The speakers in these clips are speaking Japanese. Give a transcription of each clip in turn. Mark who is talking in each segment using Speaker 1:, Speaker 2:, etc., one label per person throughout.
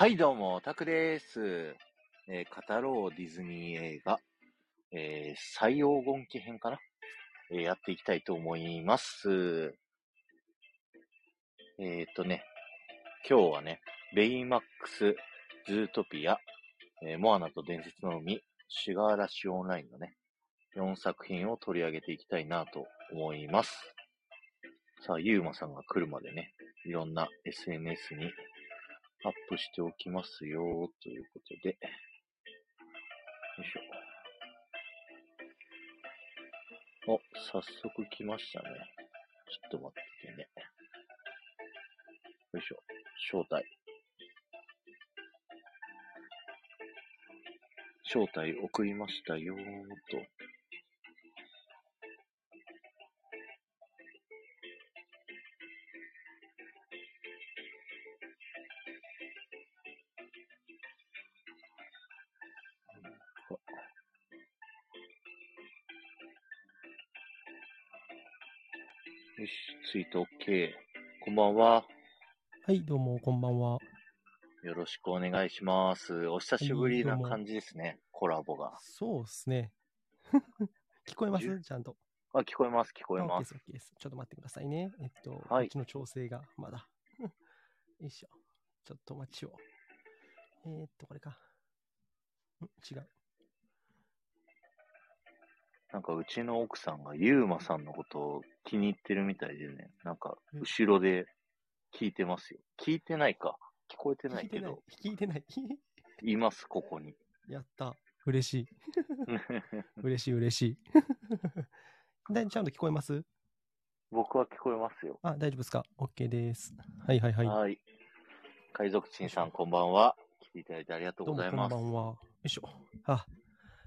Speaker 1: はい、どうも、タクです。えー語ろうディズニー映画、えー再黄金期編かな、えーやっていきたいと思います。えーっとね、今日はね、ベイマックス、ズートピア、えーモアナと伝説の海、シュガーラッシュオンラインのね、4作品を取り上げていきたいなと思います。さあ、ゆうまさんが来るまでね、いろんな SNS にアップしておきますよ、ということで。よいしょ。お、早速来ましたね。ちょっと待っててね。よいしょ。招待。招待送りましたよと。ツイート OK。こんばんは。
Speaker 2: はい、どうも、こんばんは。
Speaker 1: よろしくお願いします。お久しぶりな感じですね、コラボが。
Speaker 2: そうですね。聞こえます？ちゃんと。
Speaker 1: あ、聞こえます、聞こえ
Speaker 2: あ
Speaker 1: ます。
Speaker 2: です、OK です。ちょっと待ってくださいね。えっと、
Speaker 1: はい
Speaker 2: こっちの調整がまだ。よいしょ。ちょっとお待ちを。えー、っと、これか。ん？違う。
Speaker 1: なんかうちの奥さんがユーマさんのことを気に入ってるみたいでね、なんか
Speaker 2: うん
Speaker 1: 後ろで聞いてますよ。聞いてないか。聞こえてな
Speaker 2: 聞い
Speaker 1: けど、。
Speaker 2: 聞いてない。
Speaker 1: います、ここに。
Speaker 2: やった。嬉しい。嬉しい、嬉しい。だいちゃんと聞こえます？
Speaker 1: 僕は聞こえますよ。
Speaker 2: あ、大丈夫ですか ?OK です。はいはいはい。
Speaker 1: はい。海賊人さん、こんばんは。来ていただいてありがとう
Speaker 2: どうもこん
Speaker 1: ございます。
Speaker 2: ばんは。よいしょ。あ、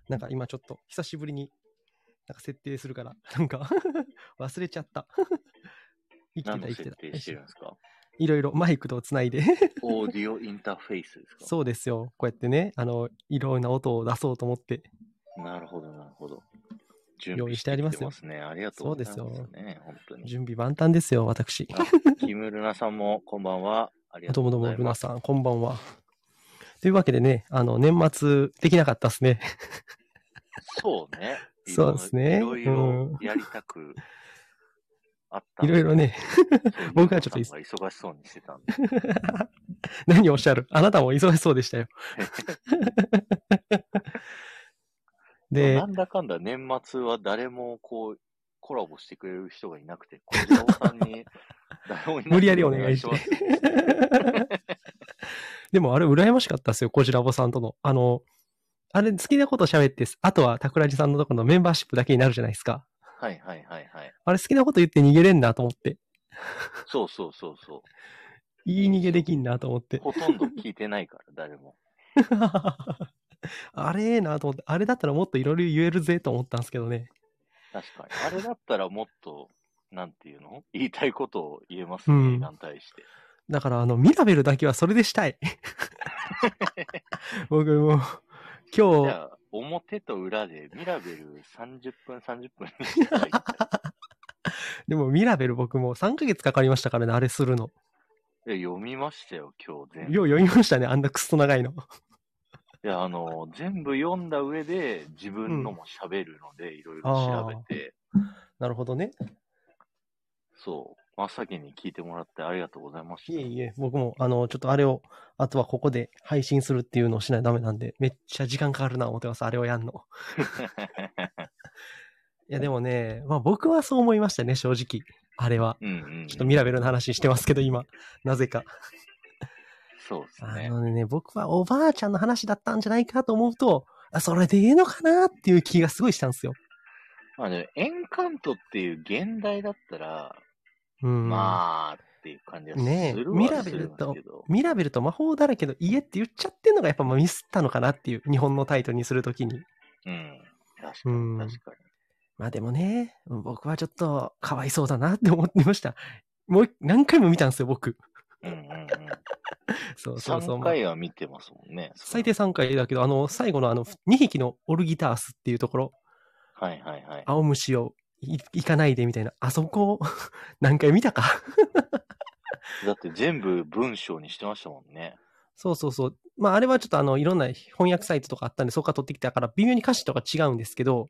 Speaker 2: なんか今ちょっと久しぶりになんか設定するから、なんか忘れちゃった。生きてた
Speaker 1: 何の
Speaker 2: 生きてた。
Speaker 1: 設定してるんですか？
Speaker 2: いろいろマイクとつないで。
Speaker 1: オーディオインターフェースですか？
Speaker 2: そうですよ。こうやってね、あの、いろんな音を出そうと思って。
Speaker 1: なるほど、なるほど。準
Speaker 2: 用意してありますよ
Speaker 1: きてね。ありがとうございます
Speaker 2: そう
Speaker 1: ね。本当に。
Speaker 2: 準備万端ですよ、私。
Speaker 1: あキムルナさんもこんばんは。ありがと
Speaker 2: どうもどう
Speaker 1: ございます。
Speaker 2: ルナさん、こんばんは。というわけでね、あの、年末できなかったですね。
Speaker 1: そうね。
Speaker 2: そうですね
Speaker 1: いろいろやりたくあった。
Speaker 2: いろいろね、僕はちょっと
Speaker 1: 忙しそうにしてたんで。
Speaker 2: 何をおっしゃる？あなたも忙しそうでしたよ。で
Speaker 1: な、んだかんだ年末は誰もこう、コラボしてくれる人がいなくて、小次郎さんに、誰もいなくて
Speaker 2: 無理やりお願いして
Speaker 1: おます。
Speaker 2: でもあれ羨ましかったですよ、コジラボさんとの。あの、あれ好きなこと喋って、あとは桜地さんのところのメンバーシップだけになるじゃないですか。
Speaker 1: はいはいはいはい。
Speaker 2: あれ好きなこと言って逃げれんなと思って。
Speaker 1: そうそうそうそ
Speaker 2: いい逃げできんなと思っ
Speaker 1: う。
Speaker 2: て。
Speaker 1: ほとんど聞いてないから、誰も。
Speaker 2: あれええなと思って。あれだったらもっといろいろ言えるぜと思ったんですけどね。
Speaker 1: 確かに。あれだったらもっと、なんていうの？言いたいことを言えますね、
Speaker 2: うん
Speaker 1: 対して。
Speaker 2: だからあの、ミラベルだけはそれでしたい。僕も今日、
Speaker 1: ゃあ、表と裏でミラベル30分30分にしたらいいんじゃ
Speaker 2: でもミラベル僕も3ヶ月かかりましたからね、あれするの。
Speaker 1: 読みましたよ、今日全部。
Speaker 2: よう読みましたね、あんなクソ長いの。
Speaker 1: いや、あの、全部読んだ上で自分のも喋るので、いろいろ調べて、
Speaker 2: なるほどね。
Speaker 1: そう、真っ先に聞いてもらってありがとうございました。
Speaker 2: いえいえ、僕も、あの、ちょっとあれを、あとはここで配信するっていうのをしないとダメなんで、めっちゃ時間かかるな思ってます、あれをやんの。いや、でもね、まあ僕はそう思いましたね、正直。あれは。
Speaker 1: うんうん。
Speaker 2: ちょっとミラベルの話してますけど、今。なぜか。
Speaker 1: そうです
Speaker 2: あ
Speaker 1: ね。
Speaker 2: のね、僕はおばあちゃんの話だったんじゃないかと思うと、あ、それでいいのかなっていう気がすごいしたんですよ。
Speaker 1: まあね、エンカントっていう現代だったら、
Speaker 2: うん。
Speaker 1: まあ、っていう感じがする
Speaker 2: ねミラベルと。ミラベルと魔法だらけの家って言っちゃってんのがやっぱミスったのかなっていう、日本のタイトルにするときに。
Speaker 1: うん。確か
Speaker 2: うん
Speaker 1: に、確か
Speaker 2: まあでもね、僕はちょっとかわいそうだなって思ってました。もう何回も見たんですよ、僕。
Speaker 1: に。うんうんうん。
Speaker 2: そうそうそう。
Speaker 1: 3回は見てますもんね。
Speaker 2: 最低3回だけど、あの、最後のあの、2匹のオルギタースっていうところ、
Speaker 1: はいはいはい。
Speaker 2: 青虫をい行かないでみたいな、あそこ、何回見たか？
Speaker 1: だって全部文章にしてましたもんね。
Speaker 2: そうそうそう。まあ、あれはちょっとあの、いろんな翻訳サイトとかあったんで、そこから取ってきたから、微妙に歌詞とか違うんですけど、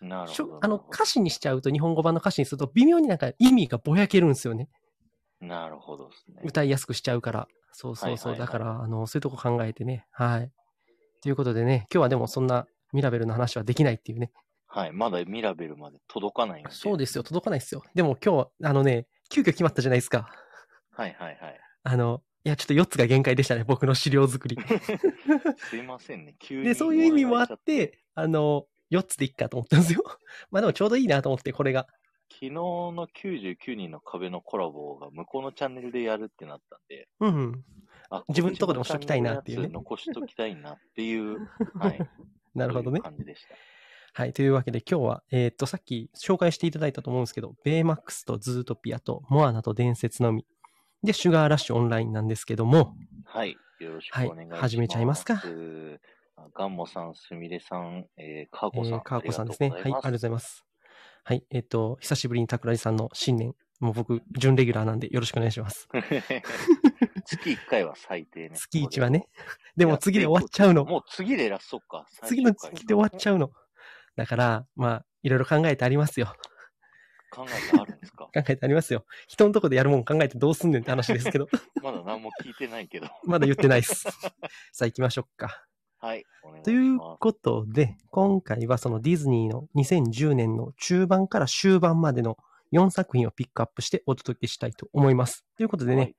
Speaker 1: なるほど。
Speaker 2: あの、歌詞にしちゃうと、日本語版の歌詞にすると、微妙になんか意味がぼやけるんですよね。
Speaker 1: なるほどですね。
Speaker 2: 歌いやすくしちゃうから。そうそうそう。だから、あの、そういうとこ考えてね。はい。ということでね、今日はでもそんなミラベルの話はできないっていうね。
Speaker 1: はい。まだミラベルまで届かないんで。
Speaker 2: そうですよ。届かないですよ。でも今日、あのね、急遽決まったじゃないですか。
Speaker 1: はいはいはい。
Speaker 2: あの、いや、ちょっと4つが限界でしたね。僕の資料作り。
Speaker 1: すいませんね。急に。
Speaker 2: で、そういう意味もあっ。て、あの、4つでいっかと思ったんですよ。まあでもちょうどいいなと思って、これが。
Speaker 1: 昨日の99人の壁のコラボが向こうのチャンネルでやるってなったんで、
Speaker 2: うんうん。
Speaker 1: あ
Speaker 2: 自分のとこでもしときたいなっていうね
Speaker 1: 残しときたいなっていう、はい。
Speaker 2: なるほどね。
Speaker 1: 感じでした。
Speaker 2: はい。というわけで今日は、えーっと、さっき紹介していただいたと思うんですけど、ベイマックスとズートピアとモアナと伝説のみ。で、シュガーラッシュオンラインなんですけども、
Speaker 1: はい。よろしくお願いします。
Speaker 2: はい始めちゃいますか
Speaker 1: あガンモさん、すみれさん、えー、カー
Speaker 2: え
Speaker 1: コさん。
Speaker 2: ー、カーコさんですね。はい、ありがとうござい
Speaker 1: ま
Speaker 2: ます。はい。えーっと、久しぶりに桜地さんの新年。もう僕、準レギュラーなんでよろしくお願いします。
Speaker 1: す。月1回は最低ね。
Speaker 2: 月1はね。でも次で終わっちゃうの。
Speaker 1: もう次でラストか。
Speaker 2: 次の月で終わっちゃうの。だから、まあ、いろいろ考えてありますよ。
Speaker 1: 考えてあるんですか？
Speaker 2: 考えてありますよ。人のとこでやるもん考えてどうすんねんって話ですけど。
Speaker 1: まだ何も聞いてないけど。
Speaker 2: まだ言ってないです。さあ行きましょうか。
Speaker 1: はい。
Speaker 2: ということで、今回はそのディズニーの2010年の中盤から終盤までの4作品をピックアップしてお届けしたいと思います。ということでね、
Speaker 1: はい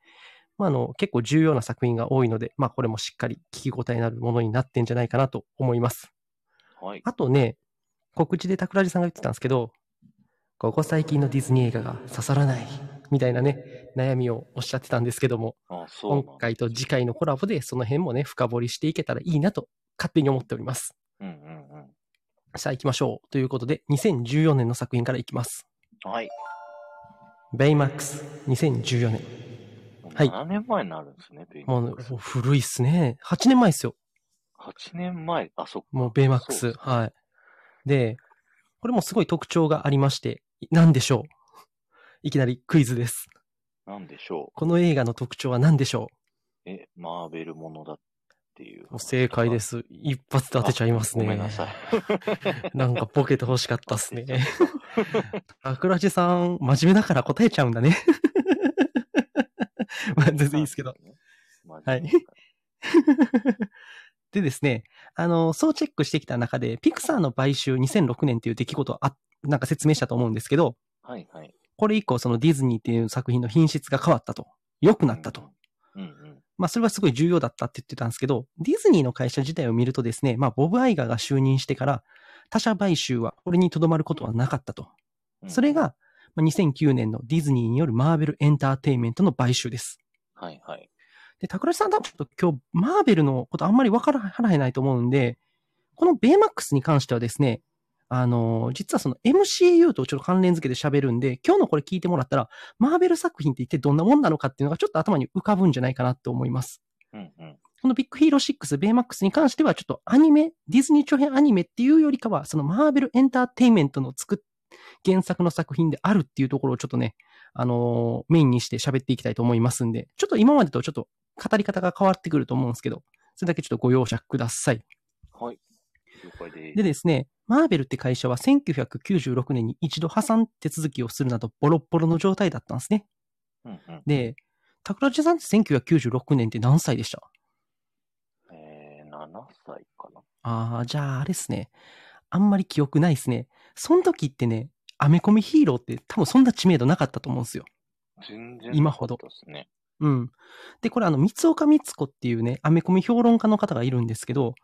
Speaker 2: まあ、あの結構重要な作品が多いので、まあ、これもしっかり聞き応えのあるものになってんじゃないかなと思います。
Speaker 1: はい。
Speaker 2: あとね、告知で桜地さんが言ってたんですけど、ここ最近のディズニー映画が刺さらない、みたいなね、悩みをおっしゃってたんですけども、
Speaker 1: あ、そうなんだ
Speaker 2: 今回と次回のコラボでその辺もね、深掘りしていけたらいいなと勝手に思っております。
Speaker 1: うんうん
Speaker 2: さあ行きましょう。ということで、2014年の作品からいきます。
Speaker 1: うん。はい。
Speaker 2: ベイマックス、2014年。はい
Speaker 1: 7年前になるんですね、ベイ
Speaker 2: もう
Speaker 1: マックス
Speaker 2: もう古いっすね。8年前っすよ。
Speaker 1: 8年前。あ、そっか。
Speaker 2: もうベイマックス。はい。で、これもすごい特徴がありまして、何でしょう？いきなりクイズです。
Speaker 1: なんでしょ
Speaker 2: この映画の特徴は何でしょ
Speaker 1: う？え、マーベルものだっていう
Speaker 2: 正解で。す。一発で当てちゃいますね。
Speaker 1: ごめんなさい。
Speaker 2: なんかボケて欲しかったっすね。桜地さん、真面目だから答えちゃうんだね。まあ、全然いいですけど。。はいでですね、あの、そうチェックしてきた中で、ピクサーの買収2006年っていう出来事をあ、なんか説明したと思うんですけど、
Speaker 1: はいはい。
Speaker 2: これ以降そのディズニーっていう作品の品質が変わったと。良くなったと。
Speaker 1: うんうん。
Speaker 2: まあそれはすごい重要だったって言ってたんですけど、ディズニーの会社自体を見るとですね、まあボブ・アイガーが就任してから、他社買収はこれにとどまることはなかったと。
Speaker 1: うん
Speaker 2: それ、が、まあ2009年のディズニーによるマーベルエンターテインメントの買収です。
Speaker 1: はいはい。
Speaker 2: で、桜地さん多分ちょっと今日、マーベルのことあんまりわからはえないと思うんで、このベイマックスに関してはですね、あのー実はその MCU とちょっと関連付けて喋るんで、今日のこれ聞いてもらったら、マーベル作品って一体どんなもんなのかっていうのがちょっと頭に浮かぶんじゃないかなと思います。
Speaker 1: うんうん。
Speaker 2: この Big Hero 6、ベイマックスに関してはちょっとアニメ、ディズニー長編アニメっていうよりかは、そのマーベルエンターテインメントの作っ、原作の作品であるっていうところをちょっとね、あのーメインにして喋っていきたいと思いますんで、ちょっと今までとちょっと語り方が変わってくると思うんですけど、それだけちょっとご容赦ください。
Speaker 1: はい。で
Speaker 2: でですね、マーベルって会社は1996年に一度破産手続きをするなどボロッボロの状態だったんですね。
Speaker 1: うんうん。
Speaker 2: で、桜地さんって1996年って何歳でした？
Speaker 1: えー、7歳かな。
Speaker 2: ああ、じゃああれですね。あんまり記憶ないですね。その時ってね、アメコミヒーローって多分そんな知名度なかったと思うんですよ。
Speaker 1: 全然
Speaker 2: 今ほど。うん。で、これあの、三岡光子っていうね、アメコミ評論家の方がいるんですけど、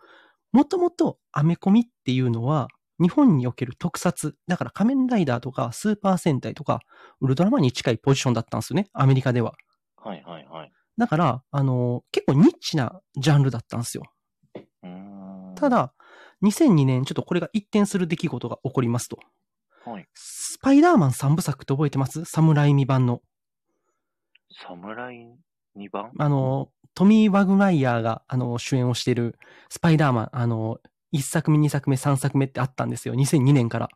Speaker 2: もともとアメコミっていうのは、日本における特撮、だから仮面ライダーとかスーパー戦隊とか、ウルトラマンに近いポジションだったんですよね、アメリカでは。
Speaker 1: はいはいはい。
Speaker 2: だから、あの結構ニッチなジャンルだったんですよ。た、だ、2002年ちょっとこれが一転する出来事が起こりますと。
Speaker 1: はい。
Speaker 2: スパイダーマン3部作って覚えてます？サムライミ版の。
Speaker 1: 侍2番？
Speaker 2: あの、トミー・ワグマイヤーが、あの、主演をしているスパイダーマン、あの、1作目、2作目、3作目ってあったんですよ。2002年から。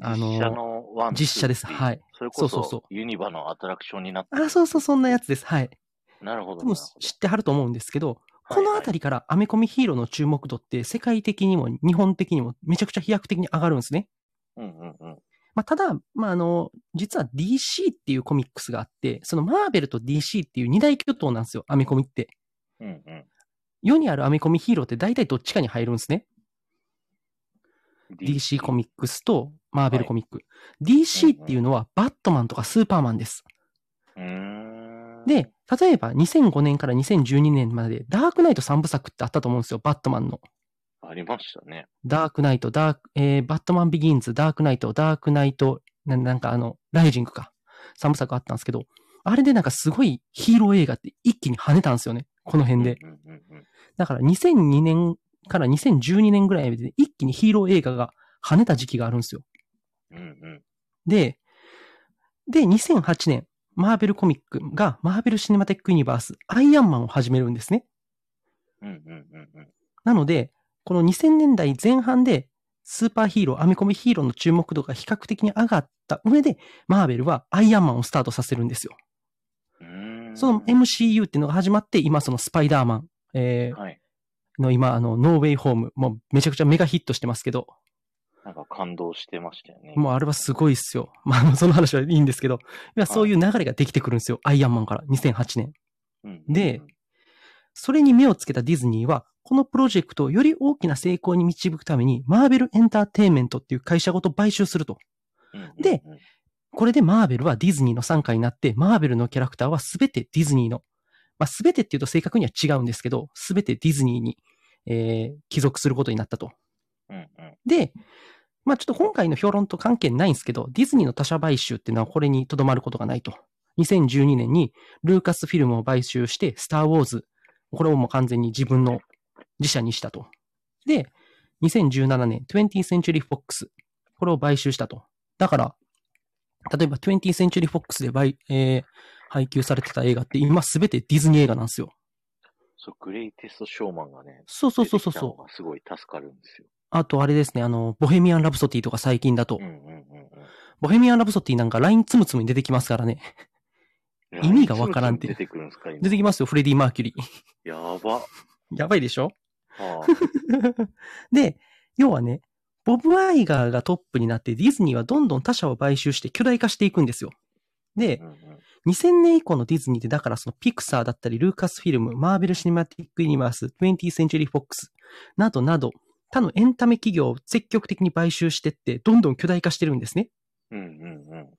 Speaker 2: あの
Speaker 1: 実写のワン
Speaker 2: 実写ですはい
Speaker 1: それこ
Speaker 2: そうそうそ
Speaker 1: そユニバのアトラクションになって
Speaker 2: あ、そうそう、そんなやつです。はい。
Speaker 1: なるほど。
Speaker 2: 多分
Speaker 1: なるほど
Speaker 2: 知ってはると思うんですけど、このあたりからアメコミヒーローの注目度って世界的にも日本的にもめちゃくちゃ飛躍的に上がるんですね。
Speaker 1: はいはいうんうんうん。
Speaker 2: まあ、ただ、まあ、あの、実は DC っていうコミックスがあって、そのマーベルと DC っていう二大巨頭なんですよ、アメコミって。
Speaker 1: うんうん。
Speaker 2: 世にあるアメコミヒーローって大体どっちかに入るんですね。DC コミックスとマーベルコミック。DC っていうのはバットマンとかスーパーマンです。で、例えば2005年から2012年までダークナイト3部作ってあったと思うんですよ、バットマンの。
Speaker 1: ありましたね。
Speaker 2: ダークナイト、ダーク、えー、バットマンビギンズ、ダークナイト、ダークナイト、ななんかあの、ライジングか。3部作あったんですけど、あれでなんかすごいヒーロー映画って一気に跳ねたんですよね。この辺で。だから2002年から2012年ぐらいまで一気にヒーロー映画が跳ねた時期があるんですよ。
Speaker 1: うん。うんうん。
Speaker 2: で、で、2008年、マーベルコミックがマーベルシネマテックユニバース、アイアンマンを始めるんですね。
Speaker 1: うんうんうんうん。
Speaker 2: なので、この2000年代前半でスーパーヒーロー、アメコミヒーローの注目度が比較的に上がった上で、マーベルはアイアンマンをスタートさせるんですよ。その MCU っていうのが始まって、今そのスパイダーマン、えー
Speaker 1: はい。
Speaker 2: の今、あの、ノーウェイホーム、もうめちゃくちゃメガヒットしてますけど、
Speaker 1: なんか感動してましたよね。
Speaker 2: もうあれはすごいっすよ。まあ、その話はいいんですけど、いやそういう流れができてくるんですよ。アイアンマンから2008年。
Speaker 1: うんうんうん
Speaker 2: で、それに目をつけたディズニーは、このプロジェクトをより大きな成功に導くために、マーベルエンターテインメントっていう会社ごと買収すると。で、これでマーベルはディズニーの傘下になって、マーベルのキャラクターはすべてディズニーの、まあ、すべてっていうと正確には違うんですけど、すべてディズニーに、えー帰属することになったと。で、まあちょっと今回の評論と関係ないんですけど、ディズニーの他社買収っていうのはこれにとどまることがないと。2012年にルーカスフィルムを買収して、スターウォーズ、これをもう完全に自分の自社にしたと。で、2017年、20th Century Fox、これを買収したと。だから、例えば 20th Century Fox で買、えー配給されてた映画って今すべてディズニー映画なんですよ。
Speaker 1: そう、グレイテストショーマンがね、
Speaker 2: そうそうそうそう
Speaker 1: すごい助かるんですよ。
Speaker 2: あとあれですね、あの、ボヘミアン・ラブソディとか最近だと、
Speaker 1: うんうんうん
Speaker 2: ボヘミアン・ラブソディなんかラインつむつむに出てきますからね。
Speaker 1: うん。
Speaker 2: 意味がわからんって
Speaker 1: 出てくるんですか今
Speaker 2: 出てきますよ、フレディ・マーキュリー。
Speaker 1: やば。
Speaker 2: やばいでしょ？
Speaker 1: は
Speaker 2: で、要はね、ボブ・アイガーがトップになってディズニーはどんどん他社を買収して巨大化していくんですよ。で
Speaker 1: あ、うんうん
Speaker 2: 2000年以降のディズニーってだからそのピクサーだったり、ルーカスフィルム、マーベル・シネマティック・ユニバース、20th Century Fox などなど、他のエンタメ企業を積極的に買収してって、どんどん巨大化してるんですね。
Speaker 1: うんうんうん。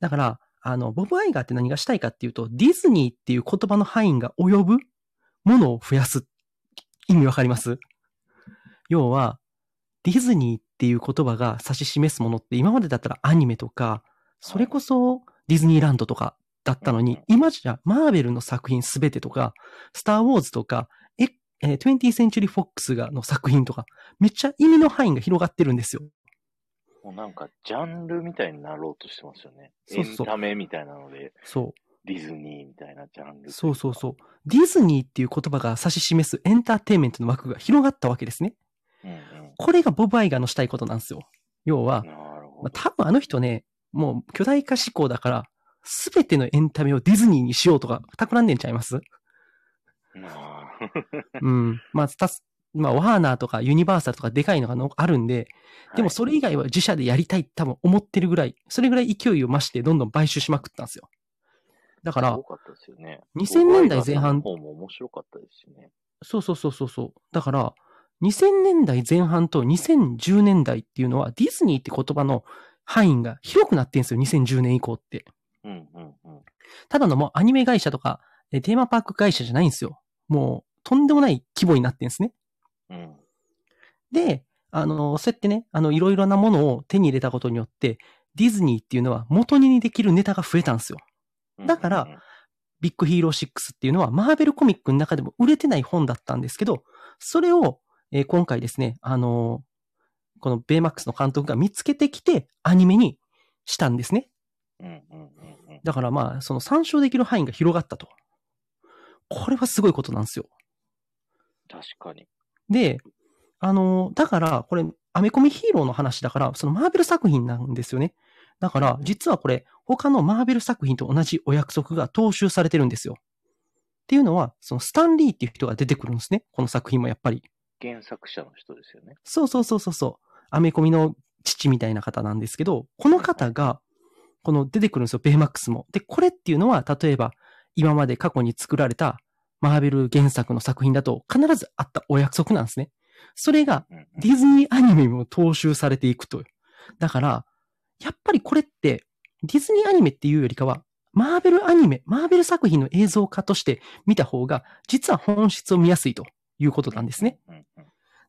Speaker 2: だから、あの、ボブ・アイガーって何がしたいかっていうと、ディズニーっていう言葉の範囲が及ぶものを増やす。意味わかります？要は、ディズニーっていう言葉が指し示すものって今までだったらアニメとか、それこそディズニーランドとかだったのに、
Speaker 1: うん
Speaker 2: 今じゃマーベルの作品すべてとか、スター・ウォーズとか、え、えー 20th Century Fox がの作品とか、めっちゃ意味の範囲が広がってるんですよ。
Speaker 1: もうなんか、ジャンルみたいになろうとしてますよね。
Speaker 2: そうそう
Speaker 1: エンタメみたいなので、
Speaker 2: そう。
Speaker 1: ディズニーみたいなジャンル。
Speaker 2: そうそうそう。ディズニーっていう言葉が指し示すエンターテインメントの枠が広がったわけですね。
Speaker 1: うんうん。
Speaker 2: これがボブ・アイガーのしたいことなんですよ。要は。まあ多分あの人ね、もう巨大化志向だから、すべてのエンタメをディズニーにしようとか、企んでんちゃいます？うん。まあ、たす、まあ、ワーナーとかユニバーサルとかでかいのがのあるんで、でもそれ以外は自社でやりたいって多分思ってるぐらい、それぐらい勢いを増してどんどん買収しまくったんですよ。だから
Speaker 1: 多、かったですよね。
Speaker 2: 2000年代前半
Speaker 1: も面白かったですしね。
Speaker 2: そうそうそうそうそう。だから、2000年代前半と2010年代っていうのは、ディズニーって言葉の範囲が広くなってんですよ、2010年以降って。
Speaker 1: うんうんうん。
Speaker 2: ただのもうアニメ会社とか、えテーマパーク会社じゃないんですよ。もう、とんでもない規模になってんですね。
Speaker 1: うん。
Speaker 2: で、あの、そうやってね、あの、いろいろなものを手に入れたことによって、ディズニーっていうのは元にできるネタが増えたんですよ。だからビッグヒーロー6っていうのは、マーベルコミックの中でも売れてない本だったんですけど、それを、えー今回ですね、あのーこのベイマックスの監督が見つけてきて、アニメにしたんですね。だからまあ、その参照できる範囲が広がったと。これはすごいことなんですよ。
Speaker 1: 確かに。
Speaker 2: で、あのーだから、これ、アメコミヒーローの話だから、そのマーベル作品なんですよね。だから、実はこれ、他のマーベル作品と同じお約束が踏襲されてるんですよ。っていうのは、そのスタンリーっていう人が出てくるんですね。この作品もやっぱり。
Speaker 1: 原作者の人ですよね。
Speaker 2: そうそうそうそうそう。アメコミの父みたいな方なんですけど、この方が、この出てくるんですよ、ベイマックスも。で、これっていうのは、例えば、今まで過去に作られたマーベル原作の作品だと必ずあったお約束なんですね。それがディズニーアニメにも踏襲されていくと。だから、やっぱりこれって、ディズニーアニメっていうよりかは、マーベルアニメ、マーベル作品の映像化として見た方が、実は本質を見やすいということなんですね。。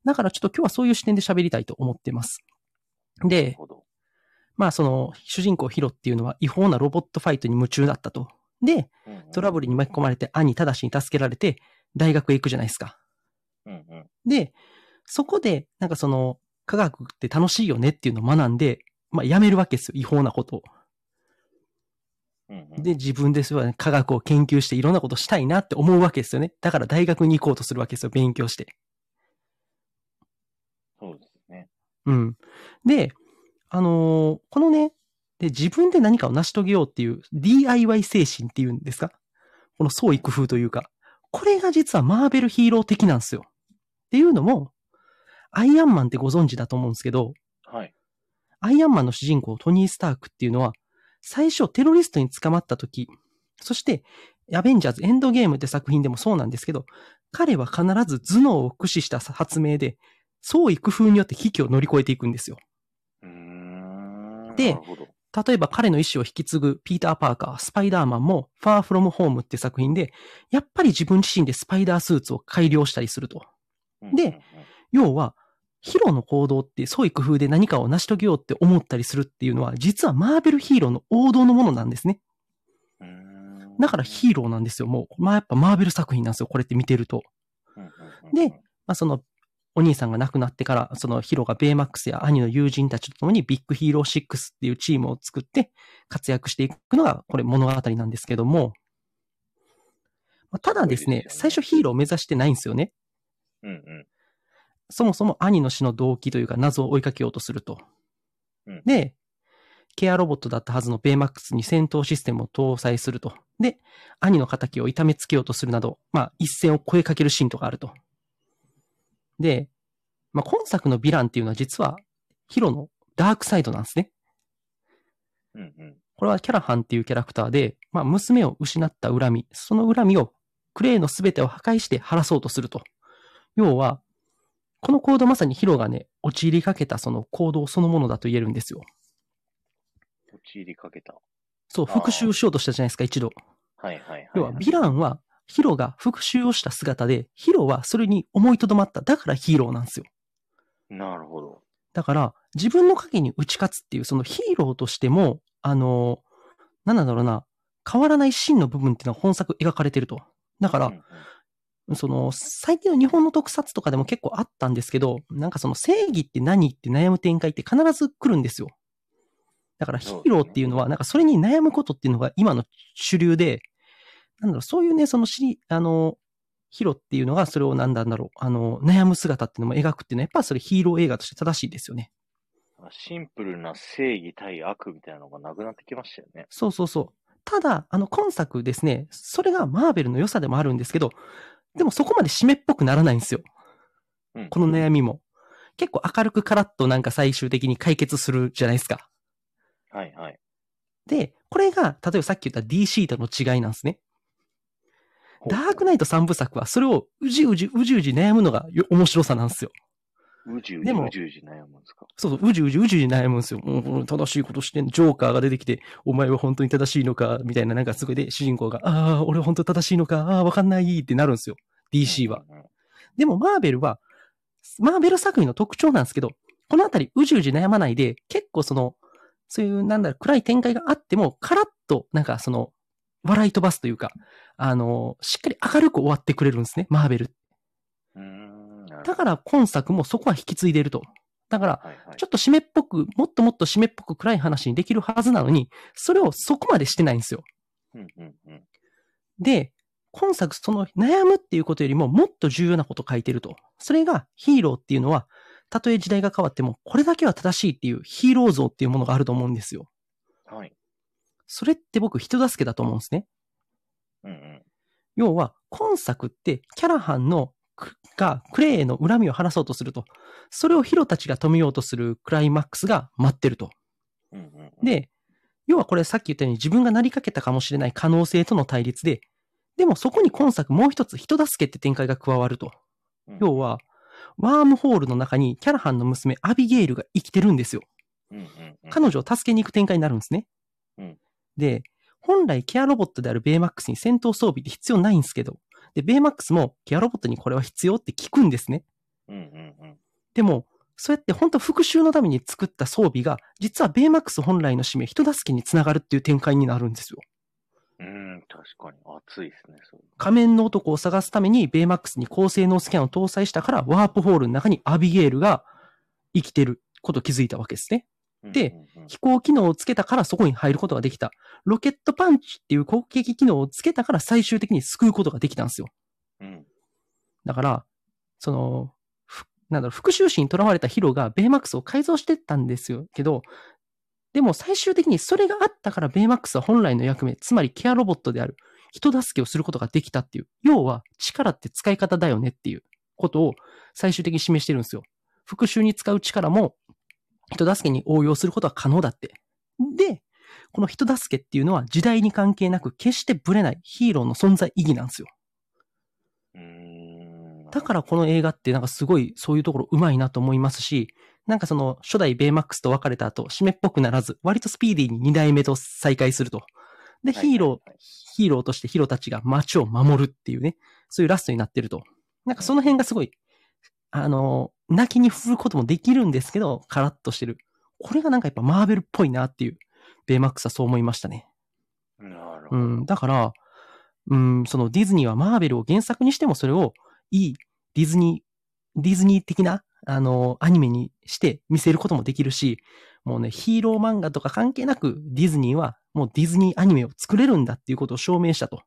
Speaker 2: だからちょっと今日はそういう視点で喋りたいと思ってます。で。まあその、主人公ヒロっていうのは違法なロボットファイトに夢中だったと。で、トラブルに巻き込まれて兄正しに助けられて、大学へ行くじゃないですか。で、そこで、なんかその、科学って楽しいよねっていうのを学んで、まあやめるわけですよ。違法なことを。で、自分ですよね、科学を研究していろんなことしたいなって思うわけですよね。だから大学に行こうとするわけですよ。勉強して。
Speaker 1: そうですね。
Speaker 2: うん。で、あのーこのね、で、自分で何かを成し遂げようっていう DIY 精神っていうんですか？この創意工夫というか、これが実はマーベルヒーロー的なんですよ。っていうのも、アイアンマンってご存知だと思うんですけど、
Speaker 1: はい。
Speaker 2: アイアンマンの主人公トニー・スタークっていうのは、最初テロリストに捕まった時、そして、アベンジャーズエンドゲームって作品でもそうなんですけど、彼は必ず頭脳を駆使した発明で、創意工夫によって危機を乗り越えていくんですよ。で。例えば彼の意思を引き継ぐピーター・パーカー、スパイダーマンも、ファーフロムホームって作品で、やっぱり自分自身でスパイダースーツを改良したりすると。で要は、ヒロの行動って創意工夫で何かを成し遂げようって思ったりするっていうのは、実はマーベルヒーローの王道のものなんですね。だからヒーローなんですよ。もう、まあやっぱマーベル作品なんですよ。これって見てると。でまあその、お兄さんが亡くなってから、そのヒロがベイマックスや兄の友人たちと共にビッグヒーロー6っていうチームを作って活躍していくのが、これ物語なんですけども、まあただですね最初ヒーローを目指してないんですよね。
Speaker 1: うんうん
Speaker 2: そもそも兄の死の動機というか謎を追いかけようとすると。
Speaker 1: うん
Speaker 2: で、ケアロボットだったはずのベイマックスに戦闘システムを搭載すると。で、兄の仇を痛めつけようとするなど、まあ一線を声かけるシーンとかあると。で、まあ今作のヴィランっていうのは実はヒロのダークサイドなんですね。
Speaker 1: うんうん
Speaker 2: これはキャラハンっていうキャラクターで、まあ娘を失った恨み、その恨みをクレイの全てを破壊して晴らそうとすると。要は、この行動まさにヒロがね、陥りかけたその行動そのものだと言えるんですよ。
Speaker 1: 陥りかけた。
Speaker 2: そう、復讐しようとしたじゃないですか、一度。
Speaker 1: はいはいはい。
Speaker 2: 要は、ヴィランは、ヒロが復讐をした姿で、ヒロはそれに思いとどまった。だからヒーローなんですよ。
Speaker 1: なるほど。
Speaker 2: だから、自分の影に打ち勝つっていう、そのヒーローとしても、あの、なんなんだろうな、変わらない真の部分っていうのは本作描かれてると。だから
Speaker 1: うん、うん
Speaker 2: その、最近の日本の特撮とかでも結構あったんですけど、なんかその正義って何って悩む展開って必ず来るんですよ。だからヒーローっていうのは、なんかそれに悩むことっていうのが今の主流で、なんだろう、そういうね、そのしり、あの、ヒロっていうのがそれをなんだんだろう、あの、悩む姿っていうのも描くっていうのは、やっぱそれヒーロー映画として正しいですよね。
Speaker 1: シンプルな正義対悪みたいなのがなくなってきましたよね。
Speaker 2: そうそうそう。ただ、あの、今作ですね、それがマーベルの良さでもあるんですけど、でもそこまで締めっぽくならないんですよ。
Speaker 1: うん
Speaker 2: この悩みも。結構明るくカラッとなんか最終的に解決するじゃないですか。
Speaker 1: はいはい。
Speaker 2: で、これが、例えばさっき言った DC との違いなんですね。ダークナイト3部作はそれをうじうじうじうじ悩むのがよ面白さなんですよ。
Speaker 1: うじうじ
Speaker 2: でも
Speaker 1: うじうじ悩むんですか？
Speaker 2: そうそう、うじうじうじうじ悩むんですよ。もううん正しいことしてん、ジョーカーが出てきて、お前は本当に正しいのか、みたいななんかすごいで、主人公が、ああ、俺は本当に正しいのか、ああ、わかんないってなるんですよ。DC は。でもマーベルは、マーベル作品の特徴なんですけど、このあたりうじうじ悩まないで、結構その、そういうなんだろう、暗い展開があっても、カラッと、なんかその、笑い飛ばすというか、あの、しっかり明るく終わってくれるんですね、マーベル。だから今作もそこは引き継いでいると。だから、ちょっと締めっぽく、もっともっと締めっぽく暗い話にできるはずなのに、それをそこまでしてないんですよ。
Speaker 1: うんうんうん。
Speaker 2: で、今作その悩むっていうことよりももっと重要なことを書いてると。それがヒーローっていうのは、たとえ時代が変わっても、これだけは正しいっていうヒーロー像っていうものがあると思うんですよ。
Speaker 1: はい。
Speaker 2: それって僕人助けだと思うんですね。
Speaker 1: うんうん。
Speaker 2: 要は、今作ってキャラハンのくがクレイへの恨みを晴らそうとすると。それをヒロたちが止めようとするクライマックスが待ってると。で、要はこれさっき言ったように自分がなりかけたかもしれない可能性との対立で、でもそこに今作もう一つ人助けって展開が加わると。
Speaker 1: うん
Speaker 2: 要は、ワームホールの中にキャラハンの娘アビゲイルが生きてるんですよ。彼女を助けに行く展開になるんですね。
Speaker 1: うん
Speaker 2: で、本来ケアロボットであるベイマックスに戦闘装備って必要ないんですけど、で、ベイマックスもケアロボットにこれは必要って聞くんですね。
Speaker 1: うんうんうん。
Speaker 2: でも、そうやって本当復讐のために作った装備が、実はベイマックス本来の使命、人助けにつながるっていう展開になるんですよ。
Speaker 1: うん、確かに。熱いですね、それ。
Speaker 2: 仮面の男を探すためにベイマックスに高性能スキャンを搭載したから、ワープホールの中にアビゲールが生きてることを気づいたわけですね。で飛行機能をつけたからそこに入ることができた。ロケットパンチっていう攻撃機能をつけたから最終的に救うことができたんですよ。
Speaker 1: うん、
Speaker 2: だから、その、ふなんだろう、復讐心に囚われたヒロがベイマックスを改造してったんですよ。けど、でも最終的にそれがあったからベイマックスは本来の役目、つまりケアロボットである人助けをすることができたっていう。要は力って使い方だよねっていうことを最終的に示してるんですよ。復讐に使う力も人助けに応用することは可能だって。で、この人助けっていうのは時代に関係なく決してブレないヒーローの存在意義なんですよ。だからこの映画ってなんかすごいそういうところ上手いなと思いますし、なんかその初代ベイマックスと別れた後、締めっぽくならず、割とスピーディーに二代目と再会すると。で、ヒーロー、ヒーローとしてヒーローたちが街を守るっていうね、そういうラストになってると。なんかその辺がすごい、あの、泣きに振ることもできるんですけど、カラッとしてる。これがなんかやっぱマーベルっぽいなっていう、ベイマックスはそう思いましたね。
Speaker 1: なるほど。
Speaker 2: うん、だから、うん、そのディズニーはマーベルを原作にしてもそれをいいディズニー、ディズニー的な、あの、アニメにして見せることもできるし、もうね、ヒーロー漫画とか関係なくディズニーはもうディズニーアニメを作れるんだっていうことを証明したと。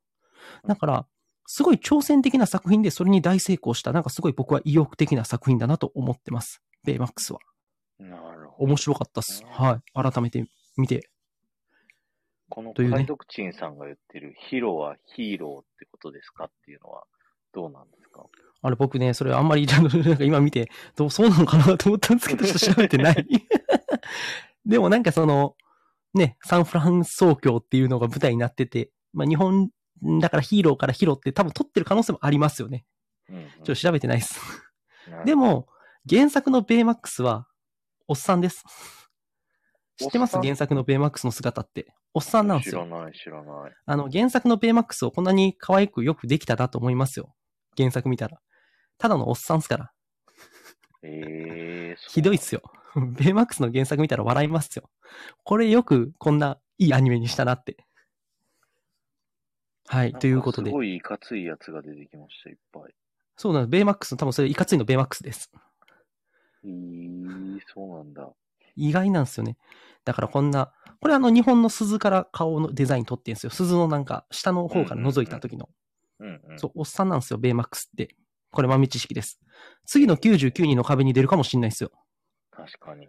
Speaker 2: だから、すごい挑戦的な作品でそれに大成功した、なんかすごい僕は意欲的な作品だなと思ってます。ベイマックスは。
Speaker 1: なるほど。
Speaker 2: 面白かったっす。はい。改めて見て。
Speaker 1: この
Speaker 2: というね
Speaker 1: カイドクチンさんが言ってるヒロはヒーローってことですかっていうのはどうなんですか？
Speaker 2: あれ僕ね、それあんまり、なんか今見て、どう、そうなのかなと思ったんですけど、ちょっと調べてない。でもなんかその、ね、サンフランソー教っていうのが舞台になってて、まあ日本だからヒーローからヒロって多分取ってる可能性もありますよね。
Speaker 1: うんうん
Speaker 2: ちょっと調べてないです。でも、原作のベイマックスは、おっさんです。知ってます？原作のベイマックスの姿って。おっさんなんですよ。
Speaker 1: 知らない、知らない。
Speaker 2: あの、原作のベイマックスをこんなに可愛くよくできたなと思いますよ。原作見たら。ただのおっさんっすから。
Speaker 1: ええー、
Speaker 2: ひどいっすよ。ベイマックスの原作見たら笑いますよ。これよくこんないいアニメにしたなって。はい、ということです
Speaker 1: ごいいかついやつが出てきました、いっぱい。
Speaker 2: そうなんです。ベイマックスの多分それいかついのベイマックスです。
Speaker 1: ええー、そうなんだ。
Speaker 2: 意外なんですよね。だからこんな、これあの日本の鈴から顔のデザイン撮ってんですよ。鈴のなんか下の方から覗いた時の。
Speaker 1: うんうん。
Speaker 2: そう、おっさんなんですよ、ベイマックスって。これ豆知識です。次の99人の壁に出るかもしんないですよ。
Speaker 1: 確かに。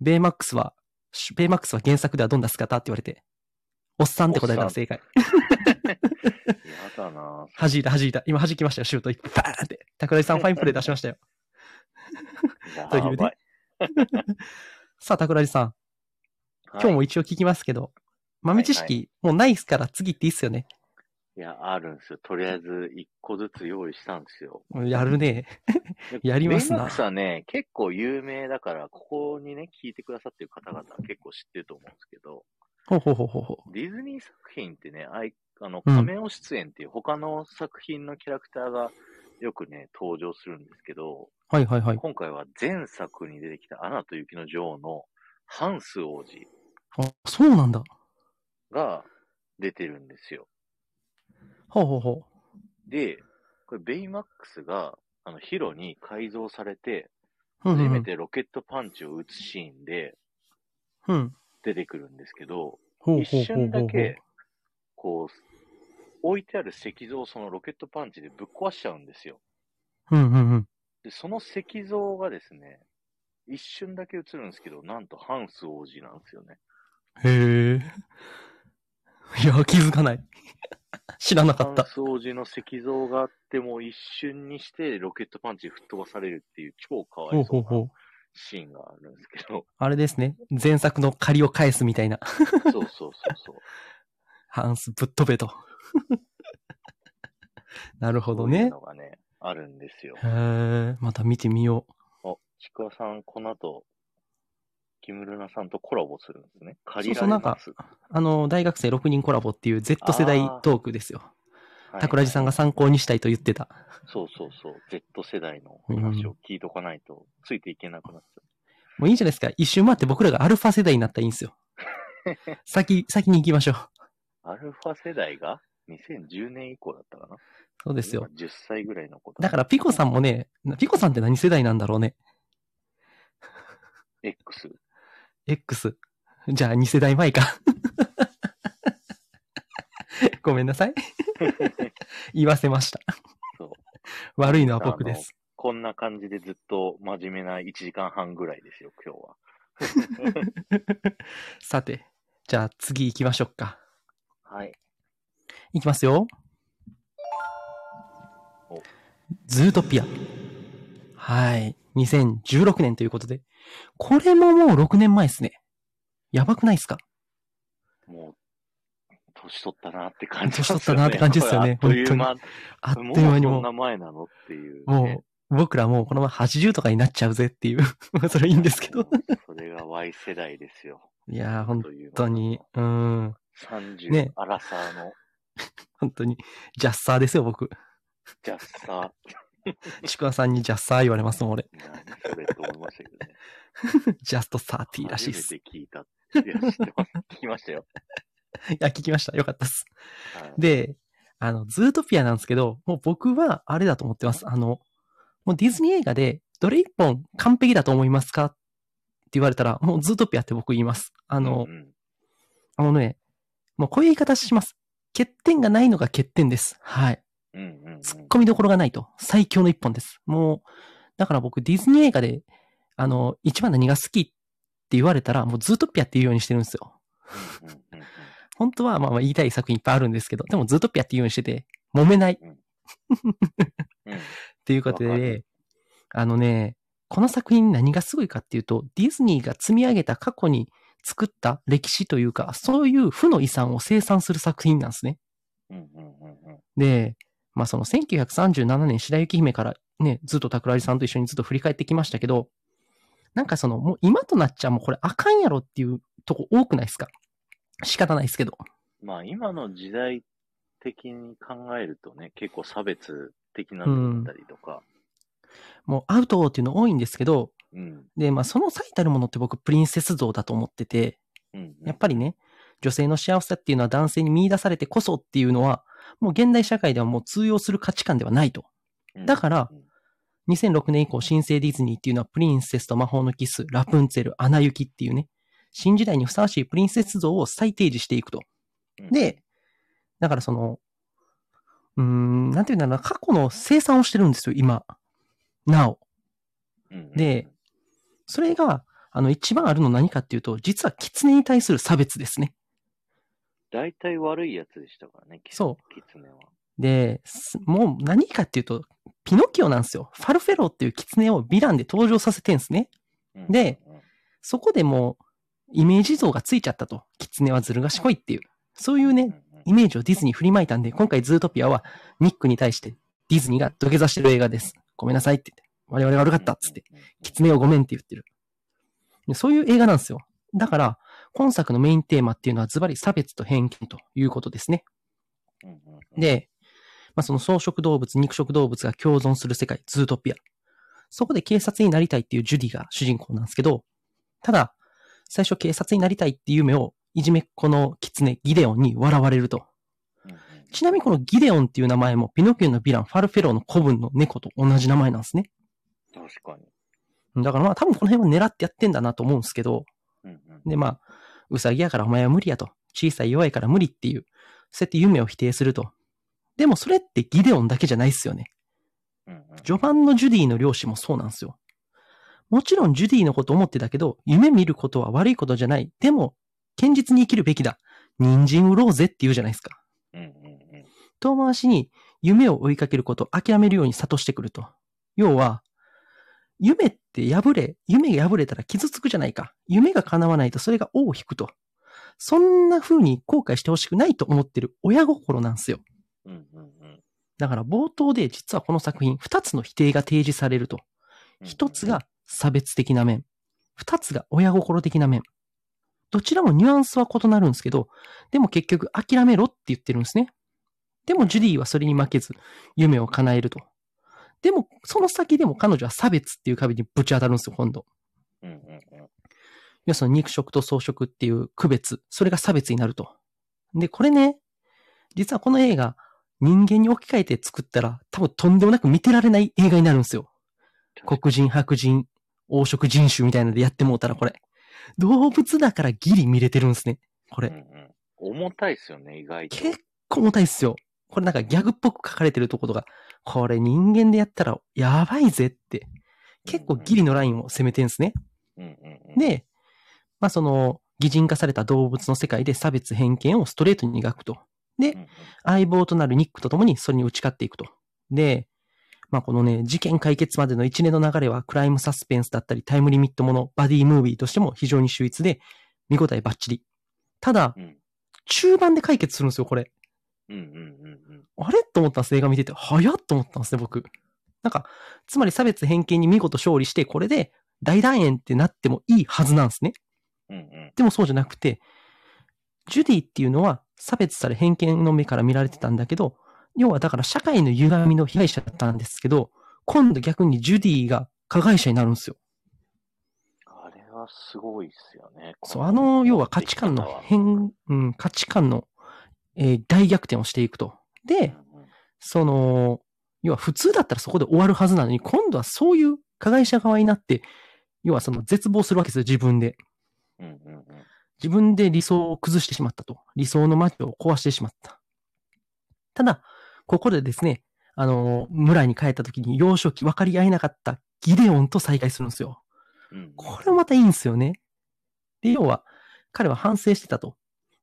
Speaker 2: ベイマックスは、しベイマックスは原作ではどんな姿って言われて、おっさんって答えたら正解。
Speaker 1: やだなぁ。
Speaker 2: 弾いた、弾いた。今弾きましたよ、シュート。バーンって。桜井さん ファインプレー出しましたよ。というね
Speaker 1: やばい。
Speaker 2: さあ、桜井さん。今日も一応聞きますけど、豆知識、もうないっすから次行っていいっすよね。
Speaker 1: いや、あるんですよ。とりあえず、一個ずつ用意したんですよ。
Speaker 2: やるね。
Speaker 1: で
Speaker 2: やりますな
Speaker 1: ベイマックスはね、結構有名だから、ここにね、聞いてくださってる方々は結構知ってると思うんですけど、
Speaker 2: ほうほうほうほうほう。
Speaker 1: ディズニー作品ってね、あいあの、
Speaker 2: うん
Speaker 1: カメオ出演っていう他の作品のキャラクターがよくね、登場するんですけど、
Speaker 2: はいはいはい。
Speaker 1: 今回は前作に出てきたアナと雪の女王のハンス王子
Speaker 2: あ、そうなんだ。
Speaker 1: が出てるんですよ。
Speaker 2: ほうほうほ
Speaker 1: で、これベイマックスが、あの、ヒロに改造されて、初めてロケットパンチを打つシーンで
Speaker 2: うん。
Speaker 1: 出てくるんですけど、一。瞬だけ、こう、置いてある石像をそのロケットパンチでぶっ壊しちゃうんですよ。
Speaker 2: うんうんうん。
Speaker 1: で、その石像がですね、一瞬だけ映るんですけど、なんとハンス王子なんですよね。
Speaker 2: へえ。いや、気づかない。知らなか
Speaker 1: ハン
Speaker 2: った。
Speaker 1: ス王子の石像があっても一瞬にしてロケットパンチ吹っ飛ばされるっていう超かわいそうな。シーンがあるんですけど。
Speaker 2: あれですね。前作の借りを返すみたいな。
Speaker 1: そうそうそうそう。
Speaker 2: ハンスぶっ飛べと。なるほどね
Speaker 1: そういうの。がね、あるんですよ。
Speaker 2: へーまた見てみよ
Speaker 1: お、ちくわさん、この後、キムルナさんとコラボするんですね。借り
Speaker 2: そうそう
Speaker 1: られます。
Speaker 2: う。あの、大学生6人コラボっていう Z 世代トークですよ。
Speaker 1: はい
Speaker 2: 桜地さんが参考にしたいと言ってた。
Speaker 1: そうそうそう。Z 世代の話を聞いとかないと、ついていけなくなっちゃ
Speaker 2: もういいじゃないですか。一周回って僕らがアルファ世代になったらいいんですよ。先、先に行きましょう。
Speaker 1: う。アルファ世代が2010年以降だったかな？
Speaker 2: そうですよ。
Speaker 1: 今10歳ぐらいの子
Speaker 2: だからピコさんもね、ピコさんって何世代なんだろうね。
Speaker 1: X。
Speaker 2: X。じゃあ2世代前か。ごめんなさい。言わせました。
Speaker 1: そう。
Speaker 2: 悪いのは僕です。
Speaker 1: こんな感じでずっと真面目な1時間半ぐらいですよ、今日は。
Speaker 2: さて、じゃあ次行きましょうか。
Speaker 1: はい。
Speaker 2: 行きますよ
Speaker 1: お。
Speaker 2: ズートピア。はい。2016年ということで。これももう6年前ですね。やばくないですか？
Speaker 1: もう、年取ったなって感じですよね。
Speaker 2: 年取ったなって感じですよね
Speaker 1: あっという間、
Speaker 2: あっという
Speaker 1: も
Speaker 2: 間にも
Speaker 1: うそんな前なのっていう、
Speaker 2: う、もう、僕らもうこのまま80とかになっちゃうぜっていう。それはいいんですけど。
Speaker 1: もうそれが Y 世代ですよ。
Speaker 2: いやー、本当に、うーん。
Speaker 1: 30、
Speaker 2: ね
Speaker 1: アラサーの
Speaker 2: 本当に、ジャッサーですよ、僕。
Speaker 1: ジャッサ
Speaker 2: ちくわさんにジャッサー言われますもん、俺。
Speaker 1: ー。何それと思いましたけどね。
Speaker 2: Just thirty らしいっす。
Speaker 1: 初めて聞いた。いや、知ってます。聞きましたよ。
Speaker 2: いや、聞きました。よかったっす。
Speaker 1: はい、
Speaker 2: で、あの、ズートピアなんですけど、もう僕はあれだと思ってます。あの、もうディズニー映画で、どれ一本完璧だと思いますかって言われたら、もうズートピアって僕言います。あの、
Speaker 1: うんうん
Speaker 2: あのね、もうこういう言い方します。欠点がないのが欠点です。はい。
Speaker 1: うんうんうん
Speaker 2: 突っ込みどころがないと。最強の一本です。もう、だから僕ディズニー映画で、あの、一番何が好きって言われたら、もうズートピアって言うようにしてるんですよ。
Speaker 1: うんうんうん
Speaker 2: 本当はまあまあ言いたい作品いっぱいあるんですけど、でもズートピアって言うようにしてて、揉めない。
Speaker 1: うん
Speaker 2: っていうことであのね、この作品何がすごいかっていうと、ディズニーが積み上げた過去に作った歴史というか、そういう負の遺産を生産する作品なんですね。
Speaker 1: うんうんうんうん
Speaker 2: で、まあその1937年白雪姫からね、ずっと桜井さんと一緒にずっと振り返ってきましたけど、なんかそのもう今となっちゃもうこれあかんやろっていうとこ多くないですか？仕方ないですけど。
Speaker 1: まあ今の時代的に考えるとね、結構差別的なのだったりとか、
Speaker 2: もうアウトっていうの多いんですけど、
Speaker 1: うん。
Speaker 2: で、まあその最たるものって僕プリンセス像だと思ってて、
Speaker 1: うんうん
Speaker 2: やっぱりね、女性の幸せっていうのは男性に見出されてこそっていうのは、もう現代社会ではもう通用する価値観ではないと。
Speaker 1: うん
Speaker 2: だから2006年以降、新生ディズニーっていうのはプリンセスと魔法のキス、ラプンツェル、アナ雪っていうね、新時代にふさわしいプリンセス像を再提示していくと。
Speaker 1: うん
Speaker 2: で、だからその、うーん、なんていうんだろうな、過去の生産をしてるんですよ、今。なお。で、それが、あの、一番あるの何かっていうと、実は狐に対する差別ですね。
Speaker 1: 大体悪いやつでしたからね、キ
Speaker 2: そう
Speaker 1: キツネは。
Speaker 2: で、すもう何かっていうと、ピノキオなんですよ。ファルフェローっていう狐をヴィランで登場させてんですね。
Speaker 1: うん
Speaker 2: でそこでもう、イメージ像がついちゃったと。狐はずる賢いっていう。そういうね、イメージをディズニー振りまいたんで、今回ズートピアはニックに対してディズニーが土下座してる映画です。ごめんなさいって言って。我々が悪かったっつって。。狐をごめんって言ってる。でそういう映画なんですよ。だから、今作のメインテーマっていうのはズバリ差別と偏見ということですね。で、まあ、その草食動物、肉食動物が共存する世界、ズートピア。そこで警察になりたいっていうジュディが主人公なんですけど、ただ、最初警察になりたいっていう夢を、いじめっ子の狐、ギデオンに笑われると。ちなみにこのギデオンっていう名前も、ピノキオのヴィラン、ファルフェローの古文の猫と同じ名前なんですね。
Speaker 1: 確かに。
Speaker 2: だからまあ多分この辺は狙ってやってんだなと思うんですけど、
Speaker 1: うんうん
Speaker 2: でまあ、ウサギやからお前は無理やと。小さい弱いから無理っていう、そうやって夢を否定すると。でもそれってギデオンだけじゃないっすよね。
Speaker 1: うんうん
Speaker 2: 序盤のジュディの漁師もそうなんですよ。もちろんジュディのこと思ってたけど、夢見ることは悪いことじゃない。でも、堅実に生きるべきだ。人参売ろうぜって言うじゃないですか。
Speaker 1: うんうんうん
Speaker 2: 遠回しに夢を追いかけることを諦めるように諭してくると。要は、夢って破れ、夢が破れたら傷つくじゃないか。夢が叶わないとそれが尾を引くと。そんな風に後悔してほしくないと思ってる親心なんですよ。
Speaker 1: うんうんうん。
Speaker 2: だから冒頭で実はこの作品、二つの否定が提示されると。一つが差別的な面。二つが親心的な面。どちらもニュアンスは異なるんですけど、でも結局諦めろって言ってるんですね。でもジュディはそれに負けず、夢を叶えると。でも、その先でも彼女は差別っていう壁にぶち当たるんですよ、今度。
Speaker 1: うんうんうん。
Speaker 2: 要するに肉食と草食っていう区別、それが差別になると。で、これね、実はこの映画、人間に置き換えて作ったら、多分とんでもなく見てられない映画になるんですよ。黒人、白人、黄色人種みたいなのでやってもうたらこれ。動物だからギリ見れてるんですね。これ。
Speaker 1: うんうん。重たいっすよね、意外と。
Speaker 2: 結構重たいっすよ。これなんかギャグっぽく書かれてるとことか、これ人間でやったらやばいぜって、結構ギリのラインを攻めてんすね。で、まあその、擬人化された動物の世界で差別偏見をストレートに描くと。で相棒となるニックと共にそれに打ち勝っていくと。で、まあこのね、事件解決までの一連の流れはクライムサスペンスだったりタイムリミットもの、バディムービーとしても非常に秀逸で、見応えバッチリ。ただ、
Speaker 1: うん
Speaker 2: 中盤で解決するんですよ、これ。
Speaker 1: うんうんうんうん。
Speaker 2: あれ？と思ったんです、映画見てて。早っと思ったんですね、僕。なんか、つまり差別偏見に見事勝利して、これで大団円ってなってもいいはずなんですね。
Speaker 1: うんうん。
Speaker 2: でもそうじゃなくて、ジュディっていうのは差別され偏見の目から見られてたんだけど、要はだから社会の歪みの被害者だったんですけど、今度逆にジュディが加害者になるんですよ。
Speaker 1: あれはすごいっすよね。
Speaker 2: そう、あの、要は価値観の変、うん、価値観の、えー大逆転をしていくと。で、その、要は普通だったらそこで終わるはずなのに、今度はそういう加害者側になって、要はその絶望するわけですよ、自分で。自分で理想を崩してしまったと。理想の街を壊してしまった。ただ、ここでですね、あの、村に帰った時に幼少期分かり合えなかったギデオンと再会するんですよ。これまたいいんですよね。で、要は、彼は反省してたと。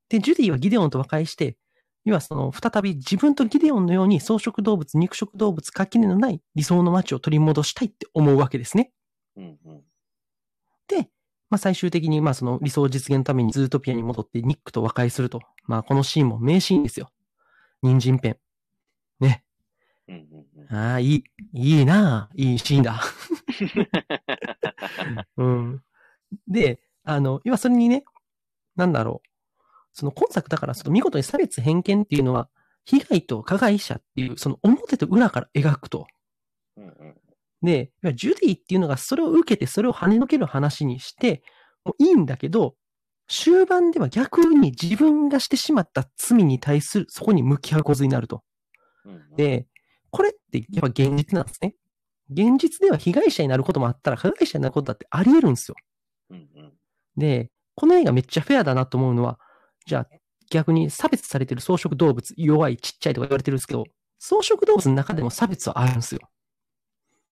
Speaker 2: で、ジュディはギデオンと和解して、要はその、再び自分とギデオンのように草食動物、肉食動物、垣根のない理想の街を取り戻したいって思うわけですね。
Speaker 1: うんうん。
Speaker 2: で、まあ最終的にまあその理想実現のためにズートピアに戻ってニックと和解すると。まあこのシーンも名シーンですよ。人参ペン。ね。
Speaker 1: うんうんうん。
Speaker 2: ああ、いい、いいなあいいシーンだ。うん。で、あの、要はそれにね、なんだろう。その今作だから、その見事に差別偏見っていうのは、被害と加害者っていう、その表と裏から描くと。
Speaker 1: うんうん。
Speaker 2: で、ジュディっていうのがそれを受けて、それを跳ねのける話にして、もういいんだけど、終盤では逆に自分がしてしまった罪に対する、そこに向き合う構図になると。
Speaker 1: うんうん、
Speaker 2: で、これってやっぱ現実なんですね。現実では被害者になることもあったら、加害者になることだってあり得るんですよ。
Speaker 1: うんうん。
Speaker 2: で、この映画めっちゃフェアだなと思うのは、じゃあ逆に差別されてる草食動物、弱い、ちっちゃいとか言われてるんですけど、草食動物の中でも差別はあるんですよ。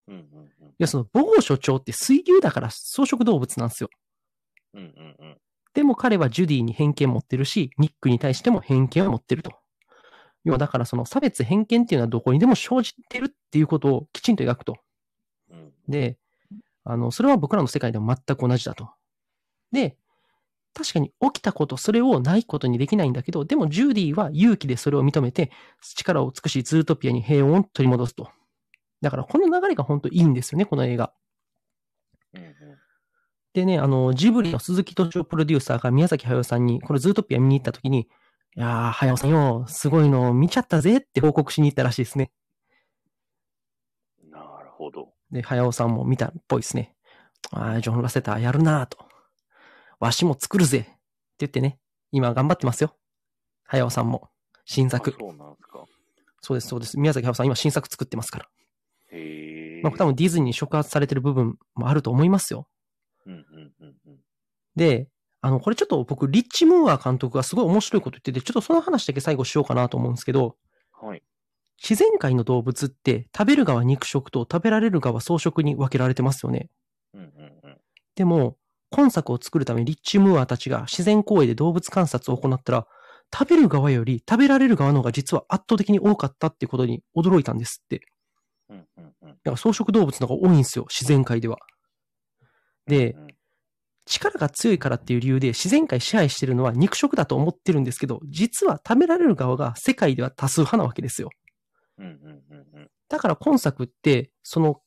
Speaker 1: うんうんうん。
Speaker 2: いや、その、母語所長って水牛だから草食動物なんですよ。
Speaker 1: うんうんうん。
Speaker 2: でも彼はジュディに偏見持ってるし、ニックに対しても偏見を持ってると。要はだからその差別偏見っていうのはどこにでも生じてるっていうことをきちんと描くと。
Speaker 1: うん
Speaker 2: で、あの、それは僕らの世界でも全く同じだと。で、確かに起きたこと、それをないことにできないんだけど、でもジュディは勇気でそれを認めて、力を尽くしズートピアに平穏を取り戻すと。だからこの流れが本当いいんですよね、この映画。
Speaker 1: うんうん。
Speaker 2: でね、あの、ジブリの鈴木敏夫プロデューサーが宮崎駿さんに、これズートピア見に行った時に、いやー、駿さんよ、すごいの見ちゃったぜって報告しに行ったらしいですね。
Speaker 1: なるほど。
Speaker 2: で、駿さんも見たっぽいですね。あージョン・ラセターやるなーと。わしも作るぜって言ってね、今頑張ってますよ。駿さんも。新作
Speaker 1: あ。そうなんですか。
Speaker 2: そうです、そうです。宮崎駿さん今新作作ってますから。
Speaker 1: へえ。
Speaker 2: まあ、多分ディズニーに触発されてる部分もあると思いますよ。
Speaker 1: うんうんうんうん。
Speaker 2: で、あの、これちょっと僕、リッチ・ムーア監督がすごい面白いこと言ってて、ちょっとその話だけ最後しようかなと思うんですけど、
Speaker 1: はい。
Speaker 2: 自然界の動物って食べる側肉食と食べられる側草食に分けられてますよね。
Speaker 1: うんうんうん。
Speaker 2: でも、今作を作るためリッチ・ムーアたちが自然公園で動物観察を行ったら、食べる側より食べられる側の方が実は圧倒的に多かったっていうことに驚いたんですって。
Speaker 1: うんうんうん。
Speaker 2: だから草食動物の方が多いんですよ、自然界では。で
Speaker 1: う、ん
Speaker 2: 力が強いからっていう理由で自然界支配してるのは肉食だと思ってるんですけど、実は食べられる側が世界では多数派なわけですよ。
Speaker 1: うんうんうんうん。
Speaker 2: だから今作って、その、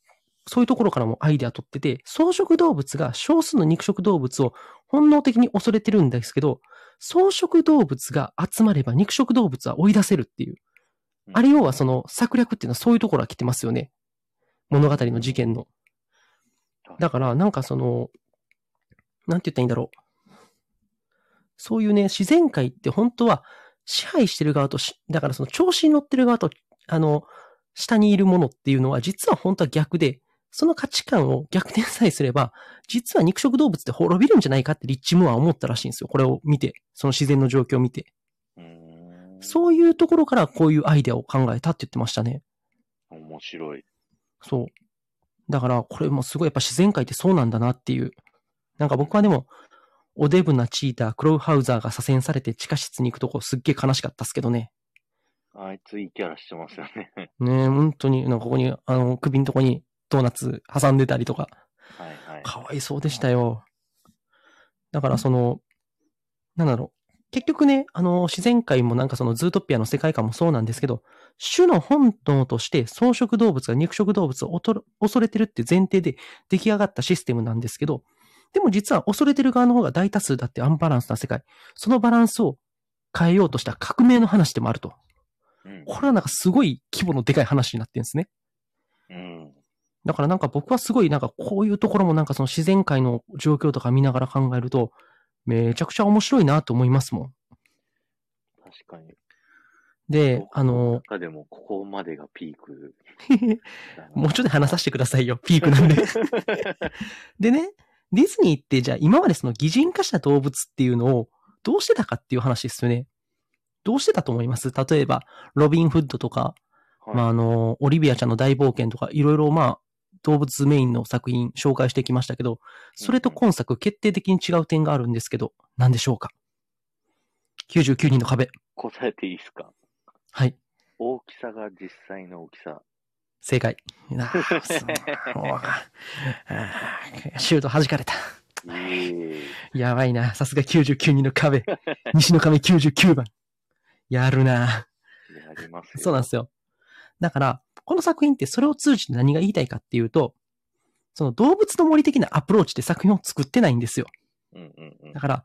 Speaker 2: そういうところからもアイデア取ってて、草食動物が少数の肉食動物を本能的に恐れてるんですけど、草食動物が集まれば肉食動物は追い出せるっていう。あれ要はその策略っていうのはそういうところが来てますよね。物語の事件の。だからなんかその、なんて言ったらいいんだろう。そういうね、自然界って本当は支配してる側とし、だからその調子に乗ってる側と、あの、下にいるものっていうのは実は本当は逆で、その価値観を逆転さえすれば、実は肉食動物って滅びるんじゃないかってリッチムーアは思ったらしいんですよ。これを見て、その自然の状況を見て。そういうところからこういうアイデアを考えたって言ってましたね。
Speaker 1: 面白い。
Speaker 2: そう。だから、これもすごいやっぱ自然界ってそうなんだなっていう。なんか僕はでも、おデブなチーター、クロウハウザーが左遷されて地下室に行くとこすっげえ悲しかったっすけどね。
Speaker 1: あいついいキャラしてますよね。
Speaker 2: ねえ、本当に、なんかここに、あの、首のとこにドーナツ挟んでたりとか、
Speaker 1: はいはい。
Speaker 2: かわいそうでしたよ。だからその、なんだろう。結局ね、あの、自然界もなんかそのズートピアの世界観もそうなんですけど、種の本能として草食動物が肉食動物を恐れてるっていう前提で出来上がったシステムなんですけど、でも実は恐れてる側の方が大多数だってアンバランスな世界。そのバランスを変えようとした革命の話でもあると。
Speaker 1: うん
Speaker 2: これはなんかすごい規模のでかい話になってるんですね。
Speaker 1: うん。
Speaker 2: だからなんか僕はすごいなんかこういうところもなんかその自然界の状況とか見ながら考えると、めちゃくちゃ面白いなと思いますもん。
Speaker 1: 確かに。
Speaker 2: で、あの、
Speaker 1: 中でもここまでがピーク。
Speaker 2: もうちょっと話させてくださいよ。ピークなんで。でね、ディズニーってじゃあ今までその擬人化した動物っていうのをどうしてたかっていう話ですよね。どうしてたと思います？例えば、ロビン・フッドとか、
Speaker 1: はい
Speaker 2: まあ、あの、オリビアちゃんの大冒険とか、いろいろまあ、動物メインの作品紹介してきましたけど、それと今作決定的に違う点があるんですけど、何でしょうか ?99 人の壁。
Speaker 1: 答えていいですか？
Speaker 2: はい。
Speaker 1: 大きさが実際の大きさ。
Speaker 2: 正解。あーそうもうあーシュート弾かれた。やばいな。さすが99人の壁。西の壁99番。やるな。
Speaker 1: やりますよ。
Speaker 2: そうなんですよ。だから、この作品ってそれを通じて何が言いたいかっていうと、その動物の森的なアプローチで作品を作ってないんですよ。だ。から、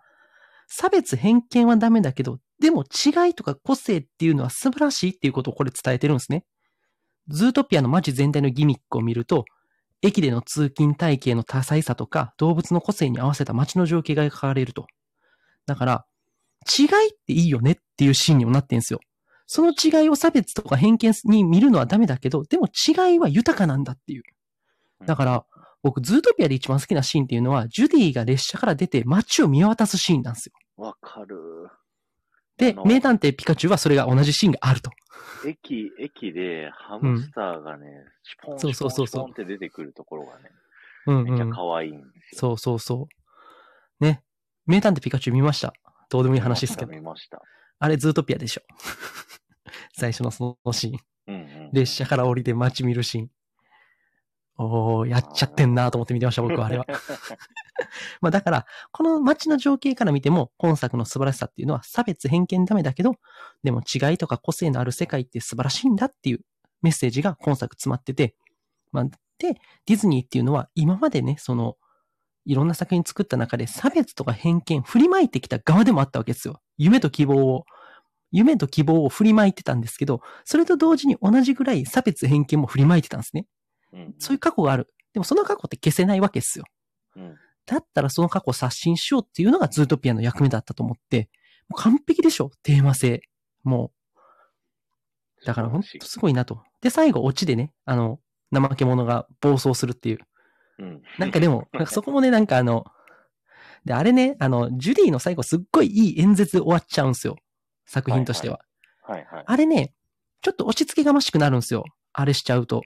Speaker 2: 差別偏見はダメだけど、でも違いとか個性っていうのは素晴らしいっていうことをこれ伝えてるんですね。ズートピアの街全体のギミックを見ると、駅での通勤体系の多彩さとか、動物の個性に合わせた街の情景が描かれると。だから、違いっていいよねっていうシーンにもなってんですよ。その違いを差別とか偏見に見るのはダメだけど、でも違いは豊かなんだっていう。だから、僕、ズートピアで一番好きなシーンっていうのは、ジュディが列車から出て街を見渡すシーンなんですよ。
Speaker 1: わかる。
Speaker 2: で名探偵ピカチュウはそれが同じシーンがあると。
Speaker 1: 駅、駅でハムスターがね、シュポン、
Speaker 2: そうそうそうそう
Speaker 1: シュポンシュポンって出てくるところがね、
Speaker 2: うん
Speaker 1: めっちゃ
Speaker 2: うん。
Speaker 1: 可愛いんですよ。
Speaker 2: そうそうそう。ね。名探偵ピカチュウ見ました。どうでもいい話ですけど。
Speaker 1: 見ました。
Speaker 2: あれ、ズートピアでしょ。最初のそのシーン。
Speaker 1: うんうん。
Speaker 2: 列車から降りて街見るシーン。おー、やっちゃってんなと思って見てました、僕はあれは。まあだから、この街の情景から見ても、今作の素晴らしさっていうのは差別偏見ダメだけど、でも違いとか個性のある世界って素晴らしいんだっていうメッセージが今作詰まってて、まあ、で、ディズニーっていうのは今までね、その、いろんな作品作った中で差別とか偏見振りまいてきた側でもあったわけですよ。夢と希望を、夢と希望を振りまいてたんですけど、それと同時に同じぐらい差別偏見も振りまいてたんですね。
Speaker 1: うん
Speaker 2: そういう過去がある。でもその過去って消せないわけですよ。
Speaker 1: うん
Speaker 2: だったらその過去を刷新しようっていうのがズートピアの役目だったと思って、もう完璧でしょテーマ性。もう。だから本当すごいなと。で、最後、オチでね、あの、怠け者が暴走するっていう。
Speaker 1: うん。
Speaker 2: なんかでも、なんかそこもね、なんかあの、で、あれね、あの、ジュディの最後すっごいいい演説で終わっちゃうんですよ。作品としては。
Speaker 1: はいはい。
Speaker 2: あれね、ちょっと押し付けがましくなるんですよ。あれしちゃうと。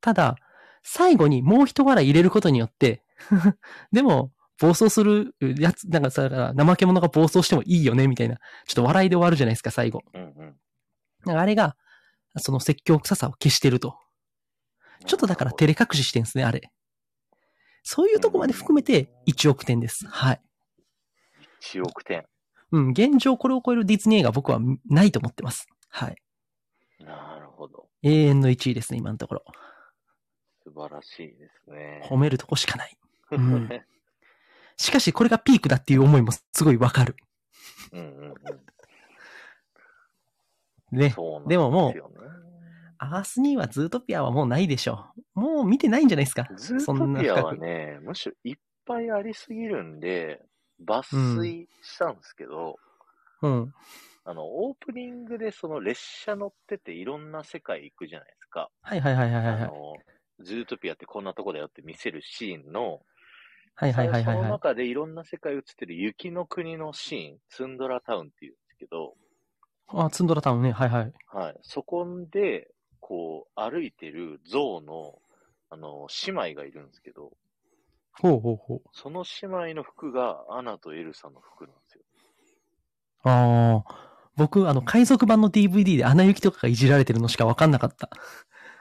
Speaker 2: ただ、最後にもう一笑い入れることによって、でも、暴走するやつ、なんかさ、怠け者が暴走してもいいよね、みたいな。ちょっと笑いで終わるじゃないですか、最後。
Speaker 1: うんうん。
Speaker 2: なんかあれが、その説教臭さを消してると。ちょっとだから照れ隠ししてんですね、あれ。そういうとこまで含めて1億点です。はい。
Speaker 1: 1億点。
Speaker 2: うん、現状これを超えるディズニー映画僕はないと思ってます。はい。
Speaker 1: なるほど。
Speaker 2: 永遠の1位ですね、今のところ。
Speaker 1: 素晴らしいですね。
Speaker 2: 褒めるとこしかない。うん しかし、これがピークだっていう思いもすごいわかる。
Speaker 1: うんうんうん。
Speaker 2: ね。
Speaker 1: そうなん
Speaker 2: でももうアースにはズートピアはもうないでしょう。もう見てないんじゃないですか。
Speaker 1: ズートピアは。ね、むしろいっぱいありすぎるんで、抜粋したんですけど、
Speaker 2: うん。
Speaker 1: あの、オープニングでその列車乗ってていろんな世界行くじゃないですか。
Speaker 2: はいはいはいはいはい。
Speaker 1: あの、ズートピアってこんなとこだよって見せるシーンの、
Speaker 2: はいはいはいはい
Speaker 1: その
Speaker 2: はい。
Speaker 1: 中でいろんな世界映ってる雪の国のシーン、ツンドラタウンっていうんですけど、
Speaker 2: あ、ツンドラタウンね。はいはい。
Speaker 1: はい。そこで、こう、歩いてる象の、あの、姉妹がいるんですけど、
Speaker 2: ほうほうほう。
Speaker 1: その姉妹の服がアナとエルサの服なんですよ。
Speaker 2: ああ。僕、あの、海賊版の DVD でアナ雪とかがいじられてるのしかわかんなかった。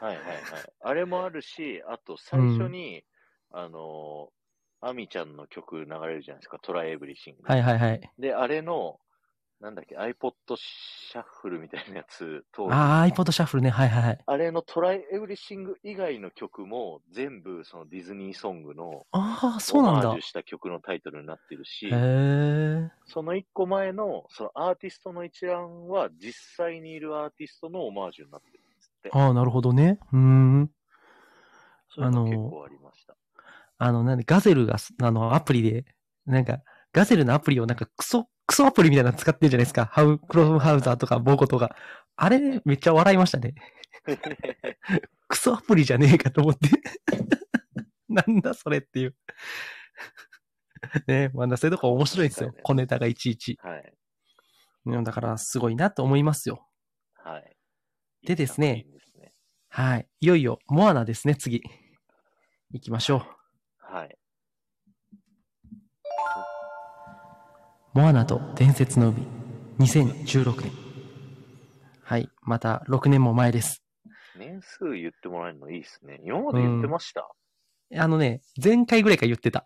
Speaker 1: はいはいはい。あれもあるし、あと最初に、あの、アミちゃんの曲流れるじゃないですか、 Try Everythin g。
Speaker 2: はいはいはい。
Speaker 1: で、あれの、なんだっけ、iPod シャッフルみたいなやつと、
Speaker 2: ああ、iPod シャッフルね。はいはいはい。
Speaker 1: あれの Try Everything 以外の曲も全部そのディズニーソングの
Speaker 2: ああ、そうなんだ
Speaker 1: オマージュ。した曲のタイトルになってるし
Speaker 2: へ、え。
Speaker 1: その一個前のそのアーティストの一覧は実際にいるアーティストのオマージュになってるんですって。
Speaker 2: ああ、なるほどね。うーん。
Speaker 1: そういうの結構ありました。
Speaker 2: あの、なんで、ガゼルが、あの、アプリで、なんか、ガゼルのアプリをなんかクソ、クソアプリみたいなの使ってるじゃないですか。ハウ、クロムハウザーとか、ボコとか。あれ、めっちゃ笑いましたね。クソアプリじゃねえかと思って。なんだそれっていう。ねまだそういうとこ面白いですよ。小ネタがいちいち。
Speaker 1: はい。
Speaker 2: うんだから、すごいなと思いますよ。
Speaker 1: はい。
Speaker 2: でですね
Speaker 1: いい作品ですね
Speaker 2: はい。いよいよ、モアナですね、次。行きましょう。
Speaker 1: はい。
Speaker 2: モアナと伝説の海、2016年。はい。また6年も前です。
Speaker 1: 年数言ってもらえるのいいですね。今まで言ってました、
Speaker 2: あのね、前回ぐらいから言ってた。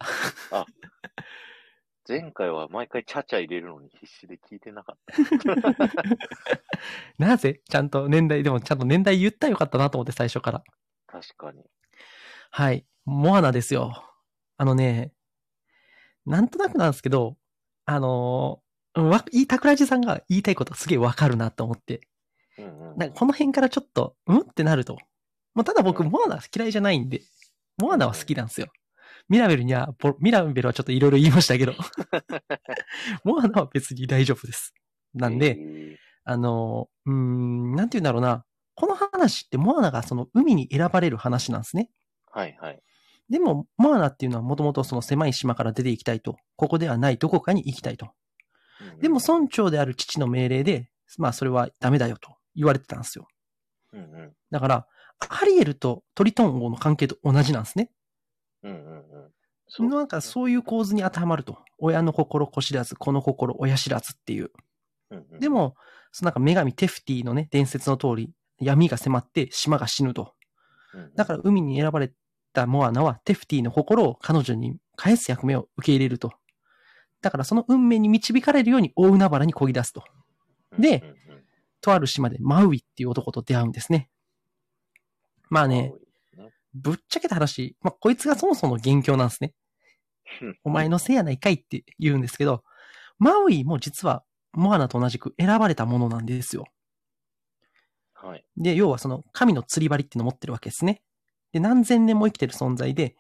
Speaker 1: 前回は毎回チャチャ入れるのに必死で聞いてなかった。
Speaker 2: なぜ？ちゃんと年代、でもちゃんと年代言ったらよかったなと思って最初から。
Speaker 1: 確かに。
Speaker 2: はい。モアナですよ。あのね、なんとなくなんですけど、あのー、わ、いい、桜地さんが言いたいことすげえわかるなと思って。
Speaker 1: うんうんうん
Speaker 2: なんかこの辺からちょっと、うんってなると。もうただ僕、
Speaker 1: うん
Speaker 2: モアナ嫌いじゃないんで、モアナは好きなんですよ。ミラベルには、ボミラベルはちょっといろいろ言いましたけど、モアナは別に大丈夫です。なんで、
Speaker 1: え
Speaker 2: あの、うーん、なんて言うんだろうな。この話ってモアナがその海に選ばれる話なんですね。
Speaker 1: ーはいはい。
Speaker 2: でも、モアナっていうのはもともとその狭い島から出ていきたいと。ここではないどこかに行きたいと。でも村長である父の命令で、まあそれはダメだよと言われてたんですよ。
Speaker 1: うんうん。
Speaker 2: だから、アリエルとトリトン王の関係と同じなんですね。
Speaker 1: うんうんうん。そう
Speaker 2: なんかそういう構図に当てはまると。親の心子知らず、子の心親知らずっていう。
Speaker 1: うんうん
Speaker 2: で、も、そのなんか女神テフティのね、伝説の通り、闇が迫って島が死ぬと。だから海に選ばれたモアナはテフティの心を彼女に返す役目を受け入れると。だからその運命に導かれるように大海原に漕ぎ出すと。でとある島でマウイっていう男と出会うんですね。まあね、
Speaker 1: ね
Speaker 2: ぶっちゃけた話、まあこいつがそもそも元凶なんですね。お前のせいやないかいって言うんですけど、マウイも実はモアナと同じく選ばれたものなんですよ。
Speaker 1: はい。
Speaker 2: で、要はその神の釣り針っていうのを持ってるわけですね。で、何千年も生きてる存在で、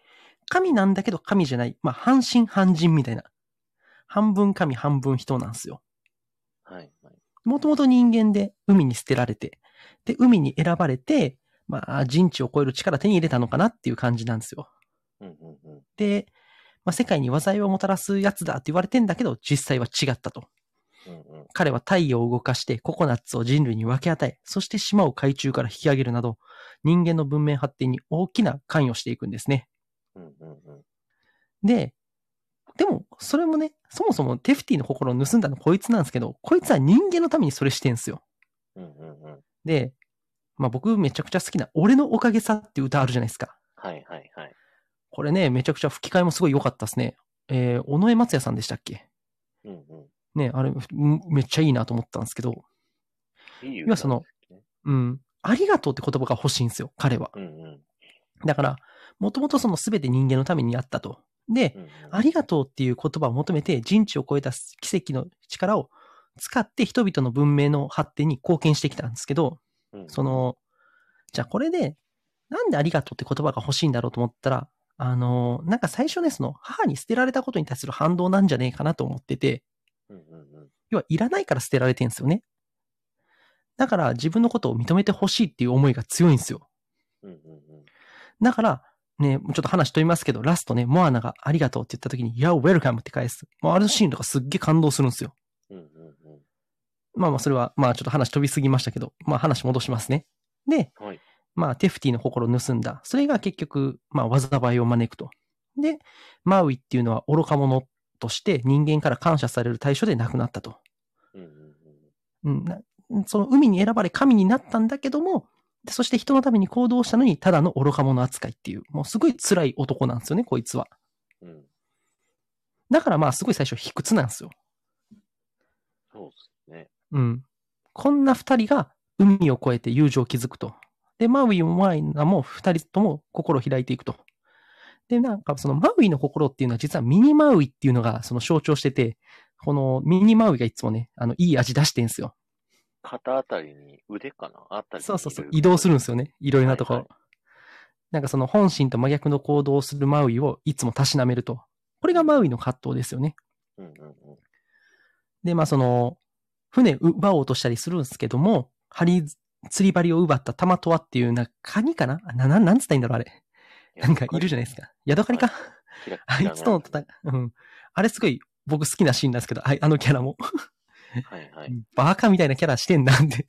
Speaker 2: 神なんだけど神じゃない。まあ、半神半人みたいな。半分神半分人なんですよ。
Speaker 1: はい。はい。
Speaker 2: もともと人間で海に捨てられて、で、海に選ばれて、まあ、人知を超える力手に入れたのかなっていう感じなんですよ。
Speaker 1: うんうんうん。
Speaker 2: で、まあ、世界に災いをもたらすやつだって言われてんだけど、実際は違ったと。
Speaker 1: うんうん。
Speaker 2: 彼は太陽を動かしてココナッツを人類に分け与え、そして島を海中から引き上げるなど、人間の文明発展に大きな関与していくんですね。
Speaker 1: うんうんうん。
Speaker 2: で、でも、それもね、そもそもテフティの心を盗んだのこいつなんですけど、こいつは人間のためにそれしてんすよ。
Speaker 1: うんうんうん。
Speaker 2: で、まあ僕めちゃくちゃ好きな、俺のおかげさっていう歌あるじゃないですか。
Speaker 1: はいはいはい。
Speaker 2: これね、めちゃくちゃ吹き替えもすごい良かったですね。えー、尾上松也さんでしたっけ？
Speaker 1: うんうん。
Speaker 2: ね、あれ、うんめっちゃいいなと思ったんですけど、要はそのうん。ありがとうって言葉が欲しいんですよ、彼は。
Speaker 1: うんうん。
Speaker 2: だから、もともとその全て人間のためにあったと。で、
Speaker 1: うんうん
Speaker 2: ありがとうっていう言葉を求めて人知を超えた奇跡の力を使って人々の文明の発展に貢献してきたんですけど、
Speaker 1: うん
Speaker 2: その、じゃあこれで、なんでありがとうって言葉が欲しいんだろうと思ったら、あの、なんか最初ね、その母に捨てられたことに対する反動なんじゃねえかなと思ってて。要はいらないから捨てられてんですよね。だから自分のことを認めてほしいっていう思いが強いんですよ。だから、ね、ちょっと話飛びますけど、ラストね、モアナがありがとうって言った時に、いや、ウェルカムって返す。もうあるシーンとかすっげえ感動するんですよ。まあまあ、それは、まあちょっと話飛びすぎましたけど、まあ話戻しますね。で、
Speaker 1: はい。
Speaker 2: まあテフティの心を盗んだ。それが結局、まあ災いを招くと。で、マウイっていうのは愚か者として人間から感謝される対象で亡くなったと。うんその海に選ばれ神になったんだけども、でそして人のために行動したのにただの愚か者扱いっていう、もうすごい辛い男なんですよね、こいつは。
Speaker 1: うん。
Speaker 2: だからまあすごい最初卑屈なんですよ。
Speaker 1: そうですね。
Speaker 2: うん。こんな二人が海を越えて友情を築くと。で、マウイもマイナも二人とも心を開いていくと。で、なんかそのマウイの心っていうのは実はミニマウイっていうのがその象徴してて、このミニマウイがいつもね、あの、いい味出してんすよ。
Speaker 1: 肩あたりに、腕かな？あたりに
Speaker 2: そうそうそう。移動するんですよね。いろいろなところ。
Speaker 1: はいは
Speaker 2: なんかその本心と真逆の行動をするマウイをいつもたしなめると。これがマウイの葛藤ですよね。
Speaker 1: うんうんうん。
Speaker 2: で、まあその、船奪おうとしたりするんですけども、針、釣り針を奪ったタマトワっていう、な、カニかな？な、ななんつったらいいんだろう、あれ。なんかいるじゃないですか。ヤドカリか？あいつとの戦い、うん。あれすごい僕好きなシーンなんですけど、ああのキャラも。
Speaker 1: はいはい。
Speaker 2: バカみたいなキャラしてんだって。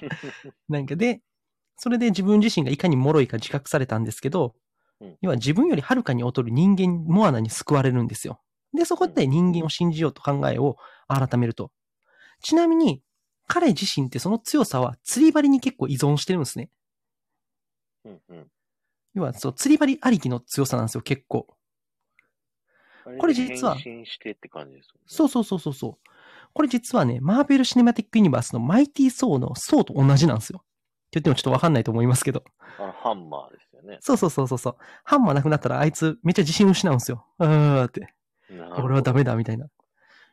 Speaker 2: なんかで、それで自分自身がいかに脆いか自覚されたんですけど
Speaker 1: うん、
Speaker 2: 要は自分よりはるかに劣る人間、モアナに救われるんですよ。で、そこで人間を信じようと考えを改めると。ちなみに、彼自身ってその強さは釣り針に結構依存してるんですね。
Speaker 1: うんうん。
Speaker 2: 要は、そう、釣り針ありきの強さなんですよ、結構。これ実は
Speaker 1: 変身してって感じですよね。
Speaker 2: そうそうそうそうそう。これ実はね、マーベル・シネマティック・ユニバースのマイティ・ソーのソーと同じなんですよ。って言ってもちょっとわかんないと思いますけど。
Speaker 1: あの、ハンマーですよね。
Speaker 2: そうそうそうそうそう。ハンマーなくなったらあいつめっちゃ自信失うんですよ。うーって。俺はダメだ、みたいな。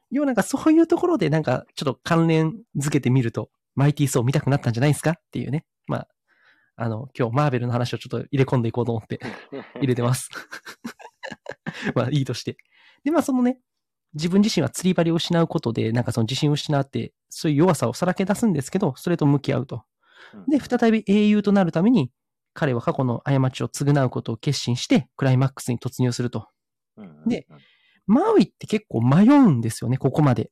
Speaker 2: 要はなんかそういうところでなんかちょっと関連づけてみると、マイティ・ソー見たくなったんじゃないですか？っていうね。まあ、あの、今日マーベルの話をちょっと入れ込んでいこうと思って 入れてます。まあいいとして。で、まあそのね、自分自身は釣り針を失うことで、なんかその自信を失って、そういう弱さをさらけ出すんですけど、それと向き合うと。で、再び英雄となるために、彼は過去の過ちを償うことを決心して、クライマックスに突入すると。で、マウイって結構迷うんですよね、ここまで。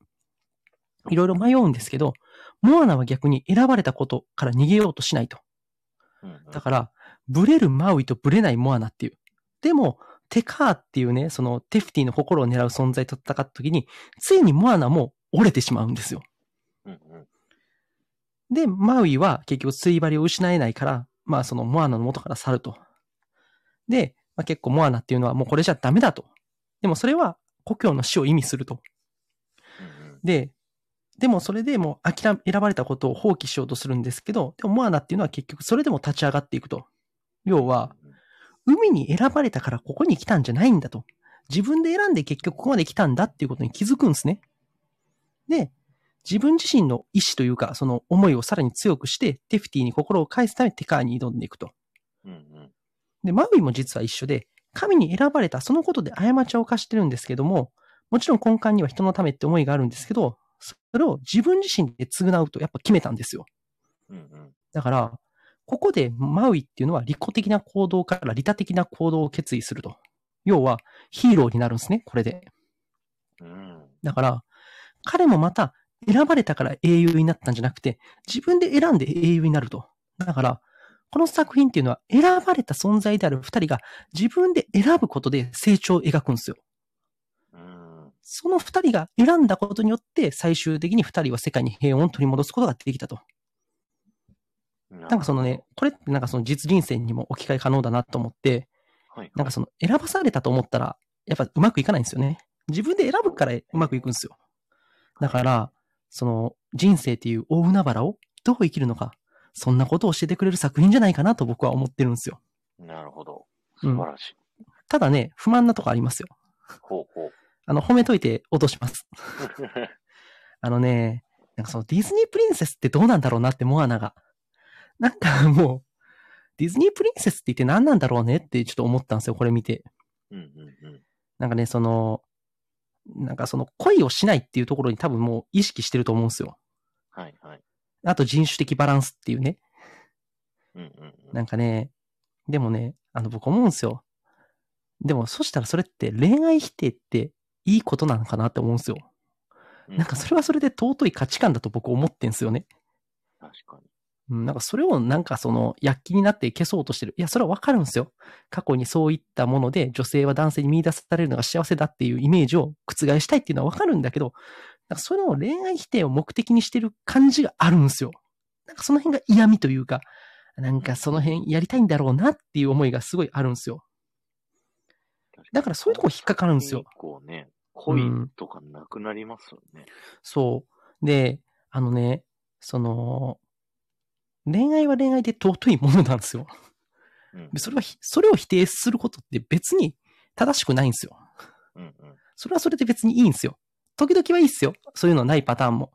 Speaker 2: いろいろ迷うんですけど、モアナは逆に選ばれたことから逃げようとしないと。だから、ブレるマウイとブレないモアナっていう。でも、テカーっていうね、そのテフティの心を狙う存在と戦った時に、ついにモアナも折れてしまうんですよ。
Speaker 1: うんうん
Speaker 2: で、マウイは結局釣り針を失えないから、まあそのモアナの元から去ると。で、まあ、結構モアナっていうのはもうこれじゃダメだと。でもそれは故郷の死を意味すると。で、でもそれでもう諦め、選ばれたことを放棄しようとするんですけど、でもモアナっていうのは結局それでも立ち上がっていくと。要は、海に選ばれたからここに来たんじゃないんだと。自分で選んで結局ここまで来たんだっていうことに気づくんですね。で、自分自身の意志というか、その思いをさらに強くして、テフティに心を返すためテカーに挑んでいくと。
Speaker 1: うんうん
Speaker 2: で、マウイも実は一緒で、神に選ばれたそのことで過ちを犯してるんですけども、もちろん根幹には人のためって思いがあるんですけど、それを自分自身で償うとやっぱ決めたんですよ。
Speaker 1: うんうん
Speaker 2: だから、ここでマウイっていうのは利己的な行動から利他的な行動を決意すると。要は、ヒーローになるんですね、これで。
Speaker 1: うん
Speaker 2: だから、彼もまた選ばれたから英雄になったんじゃなくて、自分で選んで英雄になると。だから、この作品っていうのは選ばれた存在である二人が自分で選ぶことで成長を描くんですよ。その二人が選んだことによって、最終的に二人は世界に平穏を取り戻すことができたと。
Speaker 1: な
Speaker 2: なんかそのね、これってなんかその実人生にも置き換え可能だなと思って、
Speaker 1: はい、
Speaker 2: なんかその選ばされたと思ったら、やっぱうまくいかないんですよね。自分で選ぶからうまくいくんですよ。だから、その人生っていう大海原をどう生きるのか、そんなことを教えてくれる作品じゃないかなと僕は思ってるんですよ。
Speaker 1: なるほど。
Speaker 2: うん
Speaker 1: 素晴らしい。
Speaker 2: ただね、不満なとこありますよ。
Speaker 1: ほうほう。
Speaker 2: あの、褒めといて落とします。あのね、なんかそのディズニープリンセスってどうなんだろうなって、モアナが。なんかもう、ディズニープリンセスって言って何なんだろうねってちょっと思ったんですよ、これ見て。
Speaker 1: うんうんうん。
Speaker 2: なんかね、その、なんかその恋をしないっていうところに多分もう意識してると思うんですよ。
Speaker 1: はいはい。
Speaker 2: あと人種的バランスっていうね。
Speaker 1: うんうんうん。
Speaker 2: なんかね、でもね、あの僕思うんですよ。でもそしたらそれって恋愛否定っていいことなのかなって思うんですよ。
Speaker 1: う
Speaker 2: なんかそれはそれで尊い価値観だと僕思ってんすよね。
Speaker 1: 確かに。
Speaker 2: うん、なんかそれをなんかその躍起になって消そうとしてる。いや、それはわかるんですよ。過去にそういったもので女性は男性に見出されるのが幸せだっていうイメージを覆したいっていうのはわかるんだけど、なんかそれを恋愛否定を目的にしてる感じがあるんですよ。なんかその辺が嫌味というか、なんかその辺やりたいんだろうなっていう思いがすごいあるんですよ。だからそういうとこ引っかかるんですよ。
Speaker 1: こうね、恋とかなくなりますよね。
Speaker 2: そう。で、あのね、その、恋愛は恋愛で尊いものなんですよ。
Speaker 1: うん
Speaker 2: でそれはひ、それを否定することって別に正しくないんですよ。
Speaker 1: うんうん。
Speaker 2: それはそれで別にいいんですよ。時々はいいっすよ。そういうのないパターンも。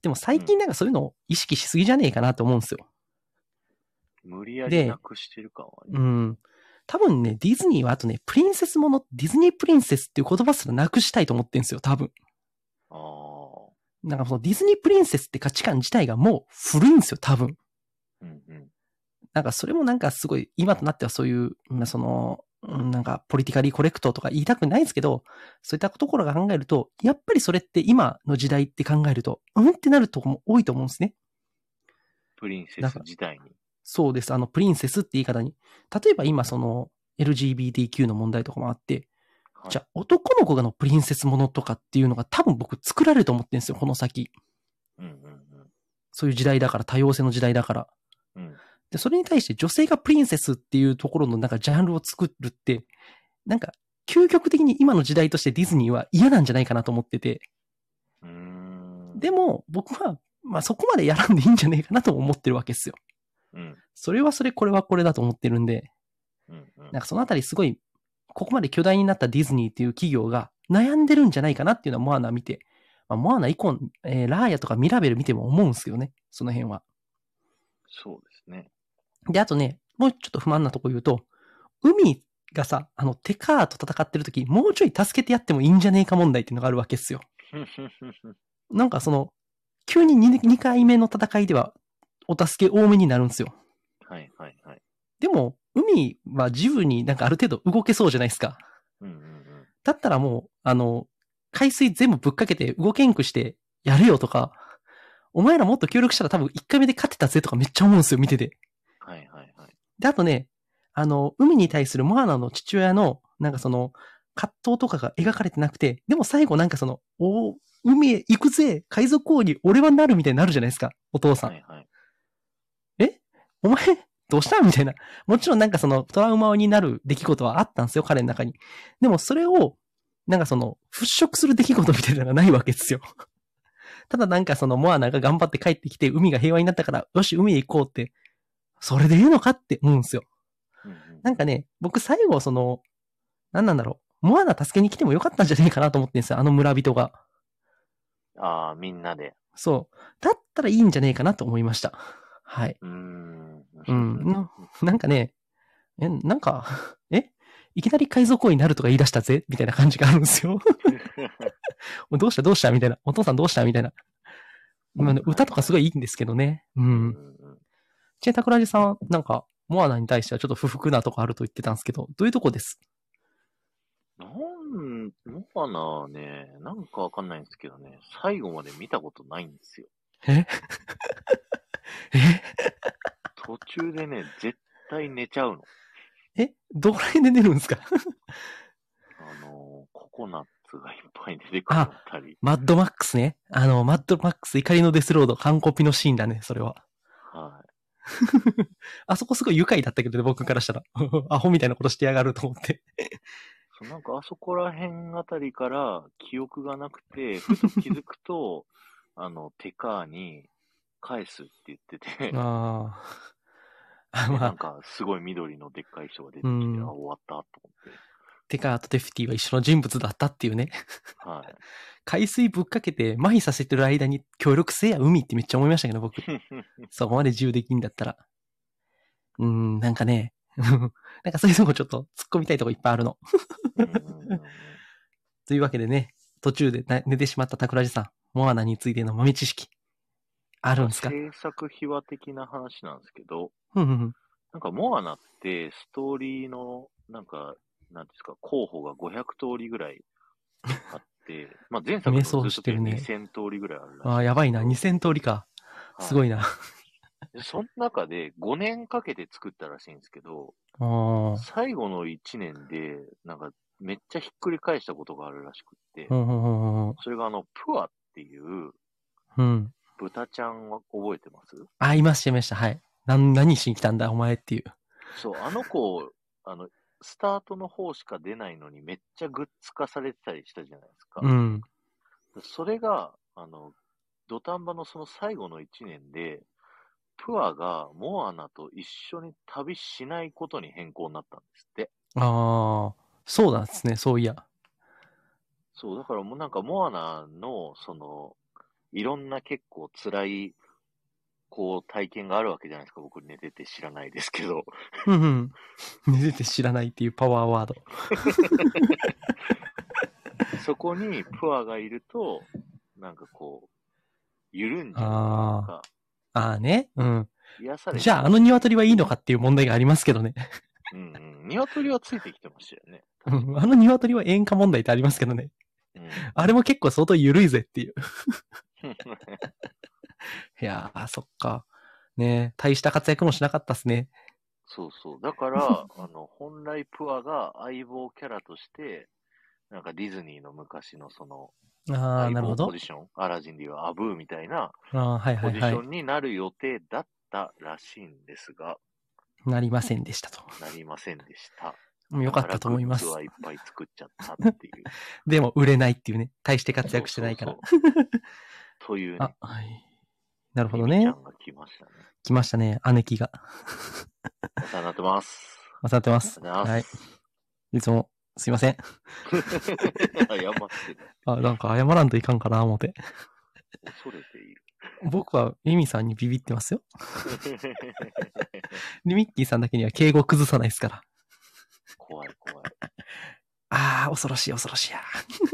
Speaker 2: でも最近なんかそういうのを意識しすぎじゃねえかなと思うんですよ。
Speaker 1: 無理や
Speaker 2: で
Speaker 1: りなくしてる感はね。
Speaker 2: うん。多分ね、ディズニーはあとね、プリンセスもの、ディズニープリンセスっていう言葉すらなくしたいと思ってんですよ、多分。
Speaker 1: ああ。
Speaker 2: なんかそのディズニープリンセスって価値観自体がもう古いんですよ、多分。
Speaker 1: うんうん。
Speaker 2: なんかそれもなんかすごい、今となってはそういう、まあ、その、うんなんかポリティカリーコレクトとか言いたくないですけど、そういったところが考えると、やっぱりそれって今の時代って考えると、うんってなるとこも多いと思うんですね。
Speaker 1: プリンセス時代に。
Speaker 2: そうです。あの、プリンセスって言い方に。例えば今その LGBTQ の問題とかもあって、
Speaker 1: はい
Speaker 2: じゃあ男の子がのプリンセスものとかっていうのが多分僕作られると思ってるんですよ、この先。
Speaker 1: うんうん
Speaker 2: そういう時代だから、多様性の時代だから。
Speaker 1: うん。うん。
Speaker 2: で、それに対して女性がプリンセスっていうところのなんかジャンルを作るって、なんか究極的に今の時代としてディズニーは嫌なんじゃないかなと思ってて。
Speaker 1: うーん。
Speaker 2: でも僕は、まあそこまでやらんでいいんじゃないかなと思ってるわけですよ。
Speaker 1: うん。
Speaker 2: それはそれ、これはこれだと思ってるんで、
Speaker 1: うんうん。
Speaker 2: なんかそのあたりすごい、ここまで巨大になったディズニーっていう企業が悩んでるんじゃないかなっていうのはモアナ見て、まあ、モアナ以降、えーラーヤとかミラベル見ても思うんですよね。その辺は。
Speaker 1: そうですね。
Speaker 2: で、あとね、もうちょっと不満なとこ言うと、海がさ、あの、テカーと戦ってる時、もうちょい助けてやってもいいんじゃねえか問題っていうのがあるわけですよ。なんかその、急に 2, 2回目の戦いでは、お助け多めになるんですよ。
Speaker 1: はいはいはい。
Speaker 2: でも、海は自由になんかある程度動けそうじゃないですか。
Speaker 1: うんうんうん。
Speaker 2: だったらもう、あの、海水全部ぶっかけて動けんくしてやるよとか、お前らもっと協力したら多分1回目で勝てたぜとかめっちゃ思うんですよ、見てて。
Speaker 1: はいはいはい。
Speaker 2: で、あとね、あの、海に対するモアナの父親の、なんかその、葛藤とかが描かれてなくて、でも最後なんかその、お海へ行くぜ海賊王に俺はなるみたいになるじゃないですか、お父さん。
Speaker 1: はいはい。
Speaker 2: お前、どうしたみたいな。もちろんなんかその、トラウマになる出来事はあったんですよ、彼の中に。でもそれを、なんかその、払拭する出来事みたいなのがないわけですよ。ただなんかその、モアナが頑張って帰ってきて、海が平和になったから、よし、海へ行こうって、それでいいのかって思うんですよ。
Speaker 1: うんうん
Speaker 2: なんかね、僕最後その、なんなんだろう。モアナ助けに来てもよかったんじゃねえかなと思ってんですよ。あの村人が。
Speaker 1: ああ、みんなで。
Speaker 2: そう。だったらいいんじゃねえかなと思いました。はい。
Speaker 1: うーん。
Speaker 2: うん。ななんかね、え、なんか、えいきなり海賊王になるとか言い出したぜ？みたいな感じがあるんですよ。どうした？どうした？みたいな。お父さんどうした？みたいな。まあね歌とかすごいいいんですけどね。う
Speaker 1: うん
Speaker 2: ん。チェンタクラジさんは、なんか、モアナに対してはちょっと不服なとこあると言ってたんですけど、どういうとこです？
Speaker 1: なん、のかなね、なんかわかんないんですけどね、最後まで見たことないんですよ。
Speaker 2: え？え？
Speaker 1: 途中でね、絶対寝ちゃうの。
Speaker 2: え？どこら辺で寝るんですか？
Speaker 1: あのーココナッツがいっぱい出てくるあたり。
Speaker 2: マッドマックスね。あの、マッドマックス怒りのデスロード完コピのシーンだね、それは。
Speaker 1: はい。
Speaker 2: あそこすごい愉快だったけどね、僕からしたら。アホみたいなことしてやがると思って
Speaker 1: そうなんかあそこら辺あたりから記憶がなくて、ふと気づくと、あの、テカーに返すって言ってて
Speaker 2: あ
Speaker 1: あ。まあ、なんかすごい緑のでっかい人が出てきて、あ、終わったと思って。
Speaker 2: テカーとデフティは一緒の人物だったっていうね。
Speaker 1: はい。
Speaker 2: 海水ぶっかけて麻痺させてる間に協力せや海ってめっちゃ思いましたけど、僕。そこまで自由できんだったら。うん、なんかね、なんかそういうとこちょっと突っ込みたいとこいっぱいあるの。というわけでね、途中で寝てしまった桜地さん、モアナについての豆知識、あるんですか？
Speaker 1: 制作秘話的な話なんですけど、
Speaker 2: なん
Speaker 1: かモアナってストーリーの、なんか、なんですか、候補が500通りぐらいあって、まあ前作のずっと2000通りぐらいあるらしい、
Speaker 2: ね。ああ、やばいな。2000通りか。すごいな。
Speaker 1: その中で5年かけて作ったらしいんですけど、最後の1年で、なんかめっちゃひっくり返したことがあるらしくって、それがあの、プアっていう、豚ちゃんは覚えてます、
Speaker 2: あ、いました、いました。はい。何、何しに来たんだ、お前っていう。
Speaker 1: そう、あの子、あの、スタートの方しか出ないのにめっちゃグッズ化されてたりしたじゃないですか。
Speaker 2: うん。
Speaker 1: それが、あの、土壇場のその最後の1年で、プアがモアナと一緒に旅しないことに変更になったんですって。
Speaker 2: ああ、そうなんですね、そういや。
Speaker 1: そう、だからもうなんかモアナの、その、いろんな結構辛いこう、体験があるわけじゃないですか。僕寝てて知らないですけど。
Speaker 2: うんうん。寝てて知らないっていうパワーワード。
Speaker 1: そこにプアがいると、なんかこう、緩んじゃう
Speaker 2: ああ。ああね。うん。
Speaker 1: 癒され
Speaker 2: じゃああの鶏はいいのかっていう問題がありますけどね。
Speaker 1: うんうん。鶏はついてきてましたよね。
Speaker 2: うん。あの鶏は演歌問題ってありますけどね。うん、あれも結構相当緩いぜっていう。いやー、そっか。ね大した活躍もしなかったっすね。
Speaker 1: そうそう。だから、あの、本来プアが相棒キャラとして、なんかディズニーの昔のその、
Speaker 2: ああ、なるほど。
Speaker 1: ポジション、アラジンでいうアブーみたいな、ポジションになる予定だったらしいんですが、
Speaker 2: なりませんでしたと。
Speaker 1: なりませんでした。
Speaker 2: もうよかったと思います。
Speaker 1: はいっぱい作っちゃったっていう。
Speaker 2: でも売れないっていうね。大して活躍してないから。
Speaker 1: そうそうそう というね。
Speaker 2: あ、はい。なるほどね。ちゃ
Speaker 1: んが来ましたね。
Speaker 2: 来ましたね、姉貴が。
Speaker 1: お世話になってます。
Speaker 2: お世話になってます。はい。いつも、すいません。
Speaker 1: 謝ってる。
Speaker 2: あ、なんか謝らんといかんかな、思って。
Speaker 1: 恐れている。
Speaker 2: 僕はミミさんにビビってますよ。で、ミッキーさんだけには敬語崩さないですから。
Speaker 1: 怖い怖い。
Speaker 2: ああ、恐ろしい恐ろしいや。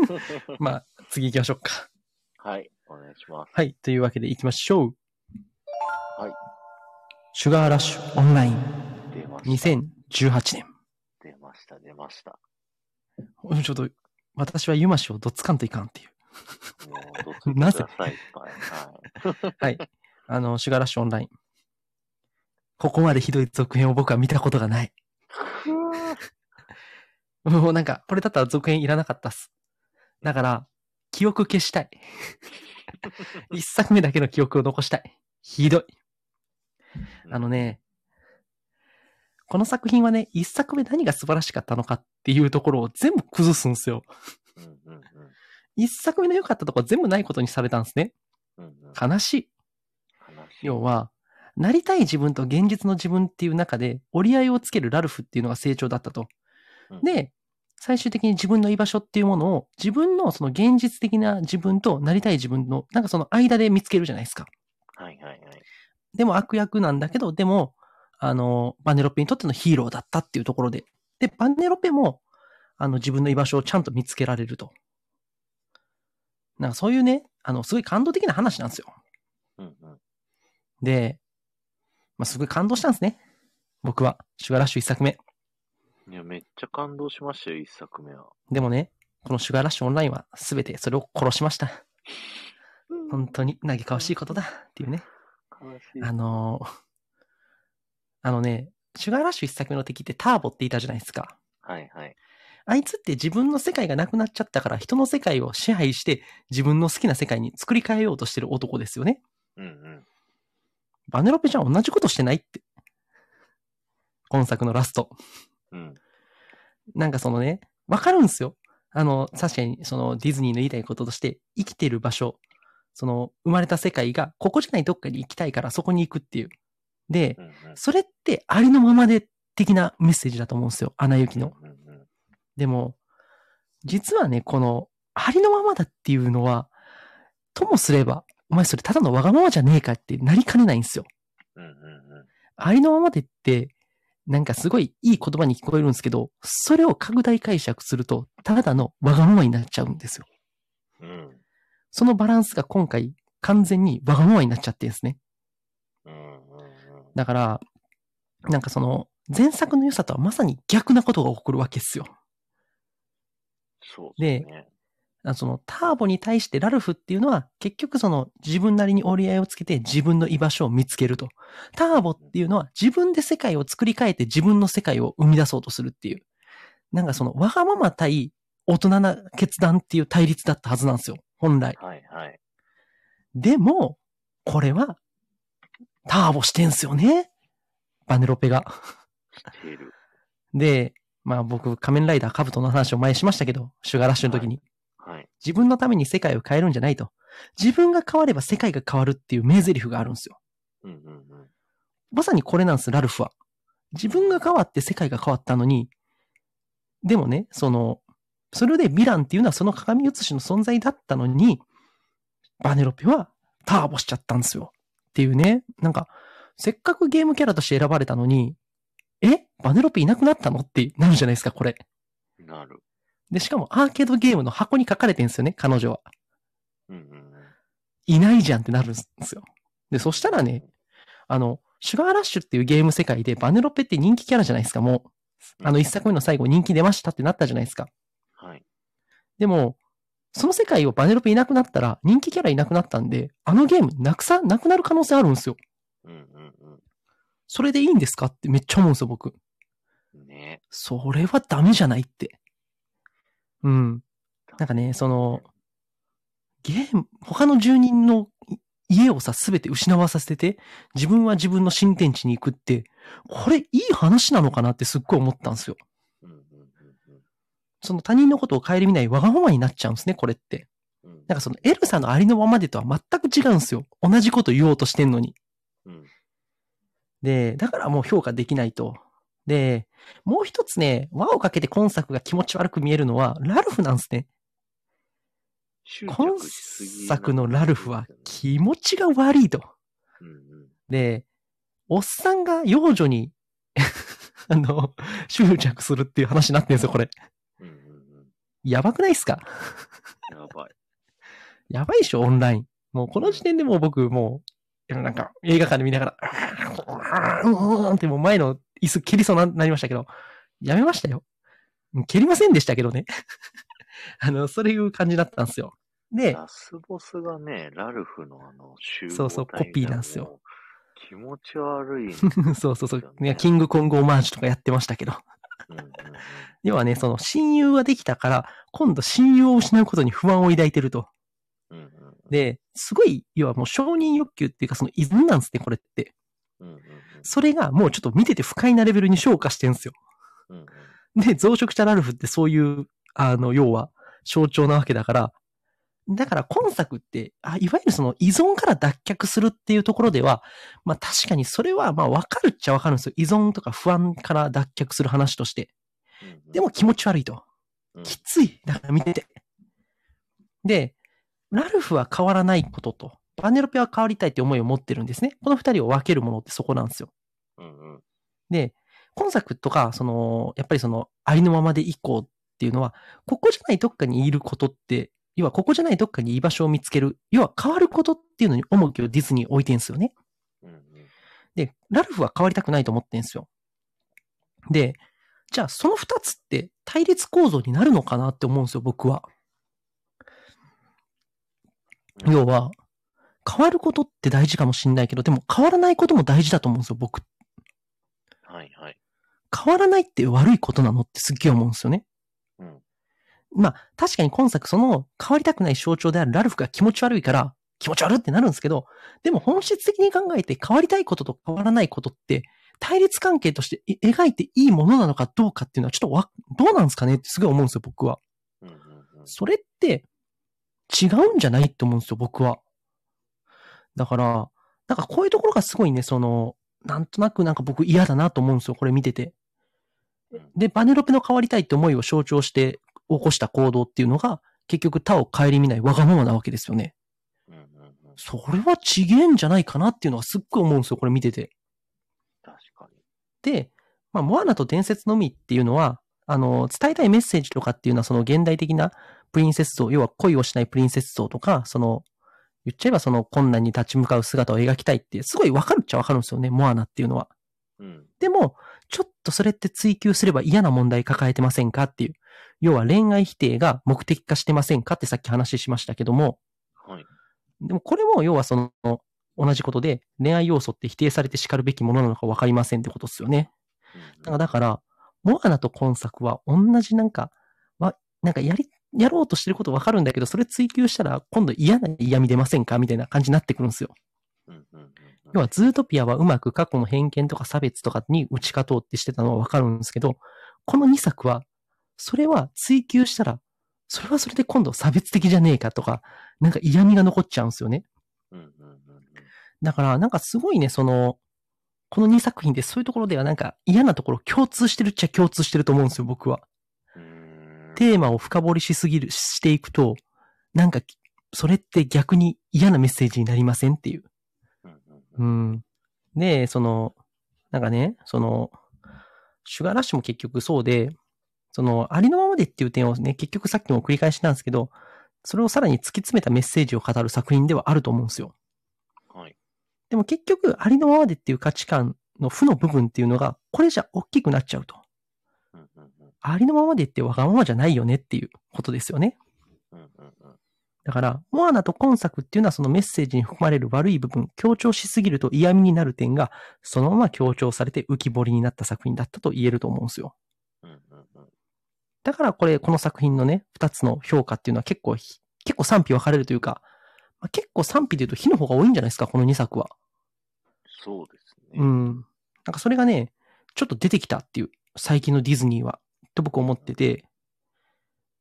Speaker 2: まあ、次行きましょうか。
Speaker 1: はい。お願いします。
Speaker 2: はい。というわけで行きましょう。
Speaker 1: はい。
Speaker 2: シュガーラッシュオンライン。
Speaker 1: 出ました。2018
Speaker 2: 年。
Speaker 1: 出ました、出ました。
Speaker 2: ちょっと、私はユマシをどつかんといかんっていう。
Speaker 1: もう、どつなぜ？はい。
Speaker 2: はい。あの、シュガーラッシュオンライン。ここまでひどい続編を僕は見たことがない。もうなんか、これだったら続編いらなかったっす。だから、記憶消したい。一作目だけの記憶を残したい。ひどい。あのね、この作品はね、一作目何が素晴らしかったのかっていうところを全部崩すんですよ。一作目の良かったところ全部ないことにされたんですね。悲しい。要は、なりたい自分と現実の自分っていう中で折り合いをつけるラルフっていうのが成長だったと。で、最終的に自分の居場所っていうものを自分のその現実的な自分となりたい自分のなんかその間で見つけるじゃないですか。
Speaker 1: はいはいはい。
Speaker 2: でも悪役なんだけど、でも、あの、バネロペにとってのヒーローだったっていうところで。で、バネロペも、あの、自分の居場所をちゃんと見つけられると。なんかそういうね、あの、すごい感動的な話なんですよ。
Speaker 1: うんうん、
Speaker 2: で、まあ、すごい感動したんですね。僕は、シュガーラッシュ一作目。
Speaker 1: いや、めっちゃ感動しましたよ、一作目は。
Speaker 2: でもね、このシュガーラッシュオンラインはすべてそれを殺しました。本当に嘆かわしいことだっていうね。あのー、あのね、シュガーラッシュ一作目の敵ってターボって言ったじゃないですか。
Speaker 1: はいはい。
Speaker 2: あいつって自分の世界がなくなっちゃったから人の世界を支配して自分の好きな世界に作り変えようとしてる男ですよね。
Speaker 1: うんうん。
Speaker 2: バネロペちゃん同じことしてないって。今作のラスト。
Speaker 1: うん。
Speaker 2: なんかそのね、わかるんですよ。あの、確かにそのディズニーの言いたいこととして、生きてる場所、その生まれた世界がここじゃないどっかに行きたいからそこに行くっていう。で
Speaker 1: う、んうん。
Speaker 2: それってありのままで的なメッセージだと思うんですよ。アナ雪の。
Speaker 1: うんうん
Speaker 2: でも、実はね、この、ありのままだっていうのは、ともすれば、お前それただのわがままじゃねえかってなりかねないんですよ。
Speaker 1: うんうんうん。
Speaker 2: ありのままでって、なんかすごいいい言葉に聞こえるんですけど、それを拡大解釈すると、ただのわがままになっちゃうんですよ。
Speaker 1: うん。
Speaker 2: そのバランスが今回、完全にわがままになっちゃってるんですね。
Speaker 1: うん。
Speaker 2: だから、なんかその、前作の良さとはまさに逆なことが起こるわけですよ。
Speaker 1: そうですね。
Speaker 2: あそのターボに対してラルフっていうのは結局その自分なりに折り合いをつけて自分の居場所を見つけると。ターボっていうのは自分で世界を作り変えて自分の世界を生み出そうとするっていう。なんかそのわがまま対大人な決断っていう対立だったはずなんですよ。本来。
Speaker 1: はいはい。
Speaker 2: でも、これはターボしてんすよね。バネロペが。
Speaker 1: している。
Speaker 2: で、まあ僕仮面ライダーカブトの話を前にしましたけど、シュガーラッシュの時に。
Speaker 1: はい。
Speaker 2: 自分のために世界を変えるんじゃないと。自分が変われば世界が変わるっていう名台詞があるんですよ。
Speaker 1: うんうんうん。
Speaker 2: まさにこれなんです、ラルフは。自分が変わって世界が変わったのに、でもね、その、それでヴィランっていうのはその鏡写しの存在だったのに、バネロペはターボしちゃったんですよ。っていうね、なんか、せっかくゲームキャラとして選ばれたのに、え？バネロペいなくなったの？ってなるじゃないですか、これ。
Speaker 1: なる。
Speaker 2: で、しかもアーケードゲームの箱に書かれてるんですよね、彼女は。
Speaker 1: うんうんうん。
Speaker 2: いないじゃんってなるんですよ。で、そしたらね、あの、シュガーラッシュっていうゲーム世界でバネロペって人気キャラじゃないですか、もう。あの一作目の最後人気出ましたってなったじゃないですか。
Speaker 1: はい。
Speaker 2: でも、その世界をバネロペいなくなったら人気キャラいなくなったんで、あのゲームなくさ、なくなる可能性あるんですよ。
Speaker 1: うんうん
Speaker 2: それでいいんですかってめっちゃ思うんですよ、僕。
Speaker 1: うん。ね
Speaker 2: それはダメじゃないって。うん。なんかね、その、ゲーム、他の住人の家をさ、すべて失わさせて、自分は自分の新天地に行くって、これいい話なのかなってすっごい思ったんですよ。その他人のことを顧みないわがままになっちゃうんですね、これって。なんかそのエルサのありのままでとは全く違うんですよ。同じこと言おうとしてんのに。
Speaker 1: うん。
Speaker 2: で、だからもう評価できないと。で、もう一つね、輪をかけて今作が気持ち悪く見えるのは、ラルフなんですね。
Speaker 1: 執
Speaker 2: 今作のラルフは気持ちが悪いと。
Speaker 1: うんうん。
Speaker 2: で、おっさんが幼女に、あの、執着するっていう話になってんですよ、これ。
Speaker 1: うんうんうん。
Speaker 2: やばくないっすか？
Speaker 1: やばい。
Speaker 2: やばいでしょ、オンライン。もうこの時点でもう僕、もう、なんか映画館で見ながら、うーんうーんってもう前の椅子蹴りそうになりましたけど、やめましたよ。うん蹴りませんでしたけどね。あの、そういう感じだったんですよ。で、
Speaker 1: ラスボスがね、ラルフのあの、集合
Speaker 2: そうそう
Speaker 1: 体
Speaker 2: コピーなんですよ。
Speaker 1: 気持ち悪いね。
Speaker 2: そうそうそう。いや、キングコングオマージュとかやってましたけど。
Speaker 1: うん
Speaker 2: 要はね、その親友ができたから、今度親友を失うことに不安を抱いてると。で、すごい、要はもう承認欲求っていうかその依存なんですね、これって。それがもうちょっと見てて不快なレベルに昇華してんすよ。で、増殖したラルフってそういう、あの、要は象徴なわけだから、だから今作って、あいわゆるその依存から脱却するっていうところでは、まあ確かにそれはまあわかるっちゃわかるんですよ。依存とか不安から脱却する話として。でも気持ち悪いと。
Speaker 1: うん
Speaker 2: きつい。だから見てて。で、ラルフは変わらないことと、バネロペは変わりたいって思いを持ってるんですね。この二人を分けるものってそこなんですよ。
Speaker 1: うんうん
Speaker 2: で、今作とか、その、やっぱりその、ありのままで以降っていうのは、ここじゃないどっかにいることって、要はここじゃないどっかに居場所を見つける、要は変わることっていうのに重きをディズニー置いてんすよね。
Speaker 1: うんうん
Speaker 2: で、ラルフは変わりたくないと思ってんすよ。で、じゃあその二つって対立構造になるのかなって思うんですよ、僕は。
Speaker 1: うん
Speaker 2: 要は、変わることって大事かもしんないけど、でも変わらないことも大事だと思うんですよ、僕。
Speaker 1: はいはい。
Speaker 2: 変わらないって悪いことなのってすっげえ思うんですよね。
Speaker 1: うん。
Speaker 2: まあ、確かに今作その変わりたくない象徴であるラルフが気持ち悪いから、気持ち悪ってなるんですけど、でも本質的に考えて変わりたいことと変わらないことって、対立関係としてえ描いていいものなのかどうかっていうのはちょっとわ、どうなんですかねってすごい思うんですよ、僕は。
Speaker 1: うん。うん。
Speaker 2: それって違うんじゃないって思うんですよ、僕は。だから、なんかこういうところがすごいね、その、なんとなくなんか僕嫌だなと思うんですよ、これ見てて。
Speaker 1: うん。
Speaker 2: で、バネロペの変わりたいって思いを象徴して起こした行動っていうのが、結局他を顧みないわがままなわけですよね。それは違えんじゃないかなっていうのはすっごい思うんですよ、これ見てて。
Speaker 1: 確かに。
Speaker 2: で、まあ、モアナと伝説のみっていうのは、あの、伝えたいメッセージとかっていうのは、その現代的なプリンセス像、要は恋をしないプリンセス像とか、その、言っちゃえばその困難に立ち向かう姿を描きたいって、すごいわかるっちゃわかるんですよね、モアナっていうのは。
Speaker 1: うん。
Speaker 2: でも、ちょっとそれって追求すれば嫌な問題抱えてませんかっていう。要は恋愛否定が目的化してませんかってさっき話しましたけども、
Speaker 1: はい。
Speaker 2: でもこれも要はその、同じことで恋愛要素って否定されて叱るべきものなのかわかりませんってことですよね。
Speaker 1: うん。
Speaker 2: だから、モアナと今作は同じなんか、わ、なんかやり、やろうとしてることわかるんだけど、それ追求したら今度嫌な嫌味出ませんか？みたいな感じになってくるんですよ。要は、ズートピアはうまく過去の偏見とか差別とかに打ち勝とうってしてたのはわかるんですけど、この2作は、それは追求したら、それはそれで今度差別的じゃねえかとか、なんか嫌味が残っちゃうんですよね。だから、なんかすごいね、その、この2作品でそういうところではなんか嫌なところ共通してるっちゃ共通してると思うんですよ、僕は。
Speaker 1: うん。
Speaker 2: テーマを深掘りしすぎる、していくと、なんか、それって逆に嫌なメッセージになりませんっていう。
Speaker 1: うん。
Speaker 2: で、その、なんかね、その、シュガーラッシュも結局そうで、その、ありのままでっていう点をね、結局さっきも繰り返しなんですけど、それをさらに突き詰めたメッセージを語る作品ではあると思うんですよ。
Speaker 1: はい。
Speaker 2: でも結局、ありのままでっていう価値観の負の部分っていうのが、これじゃ大きくなっちゃうと。ありのままでってわがままじゃないよねっていうことですよね。だから、モアナと今作っていうのはそのメッセージに含まれる悪い部分、強調しすぎると嫌味になる点が、そのまま強調されて浮き彫りになった作品だったと言えると思うんですよ。だからこれ、この作品のね、二つの評価っていうのは結構ひ、結構賛否分かれるというか、まあ、結構賛否で言うと火の方が多いんじゃないですか、この2作は。
Speaker 1: そうですね。
Speaker 2: うん。なんかそれがね、ちょっと出てきたっていう、最近のディズニーは、と僕思ってて、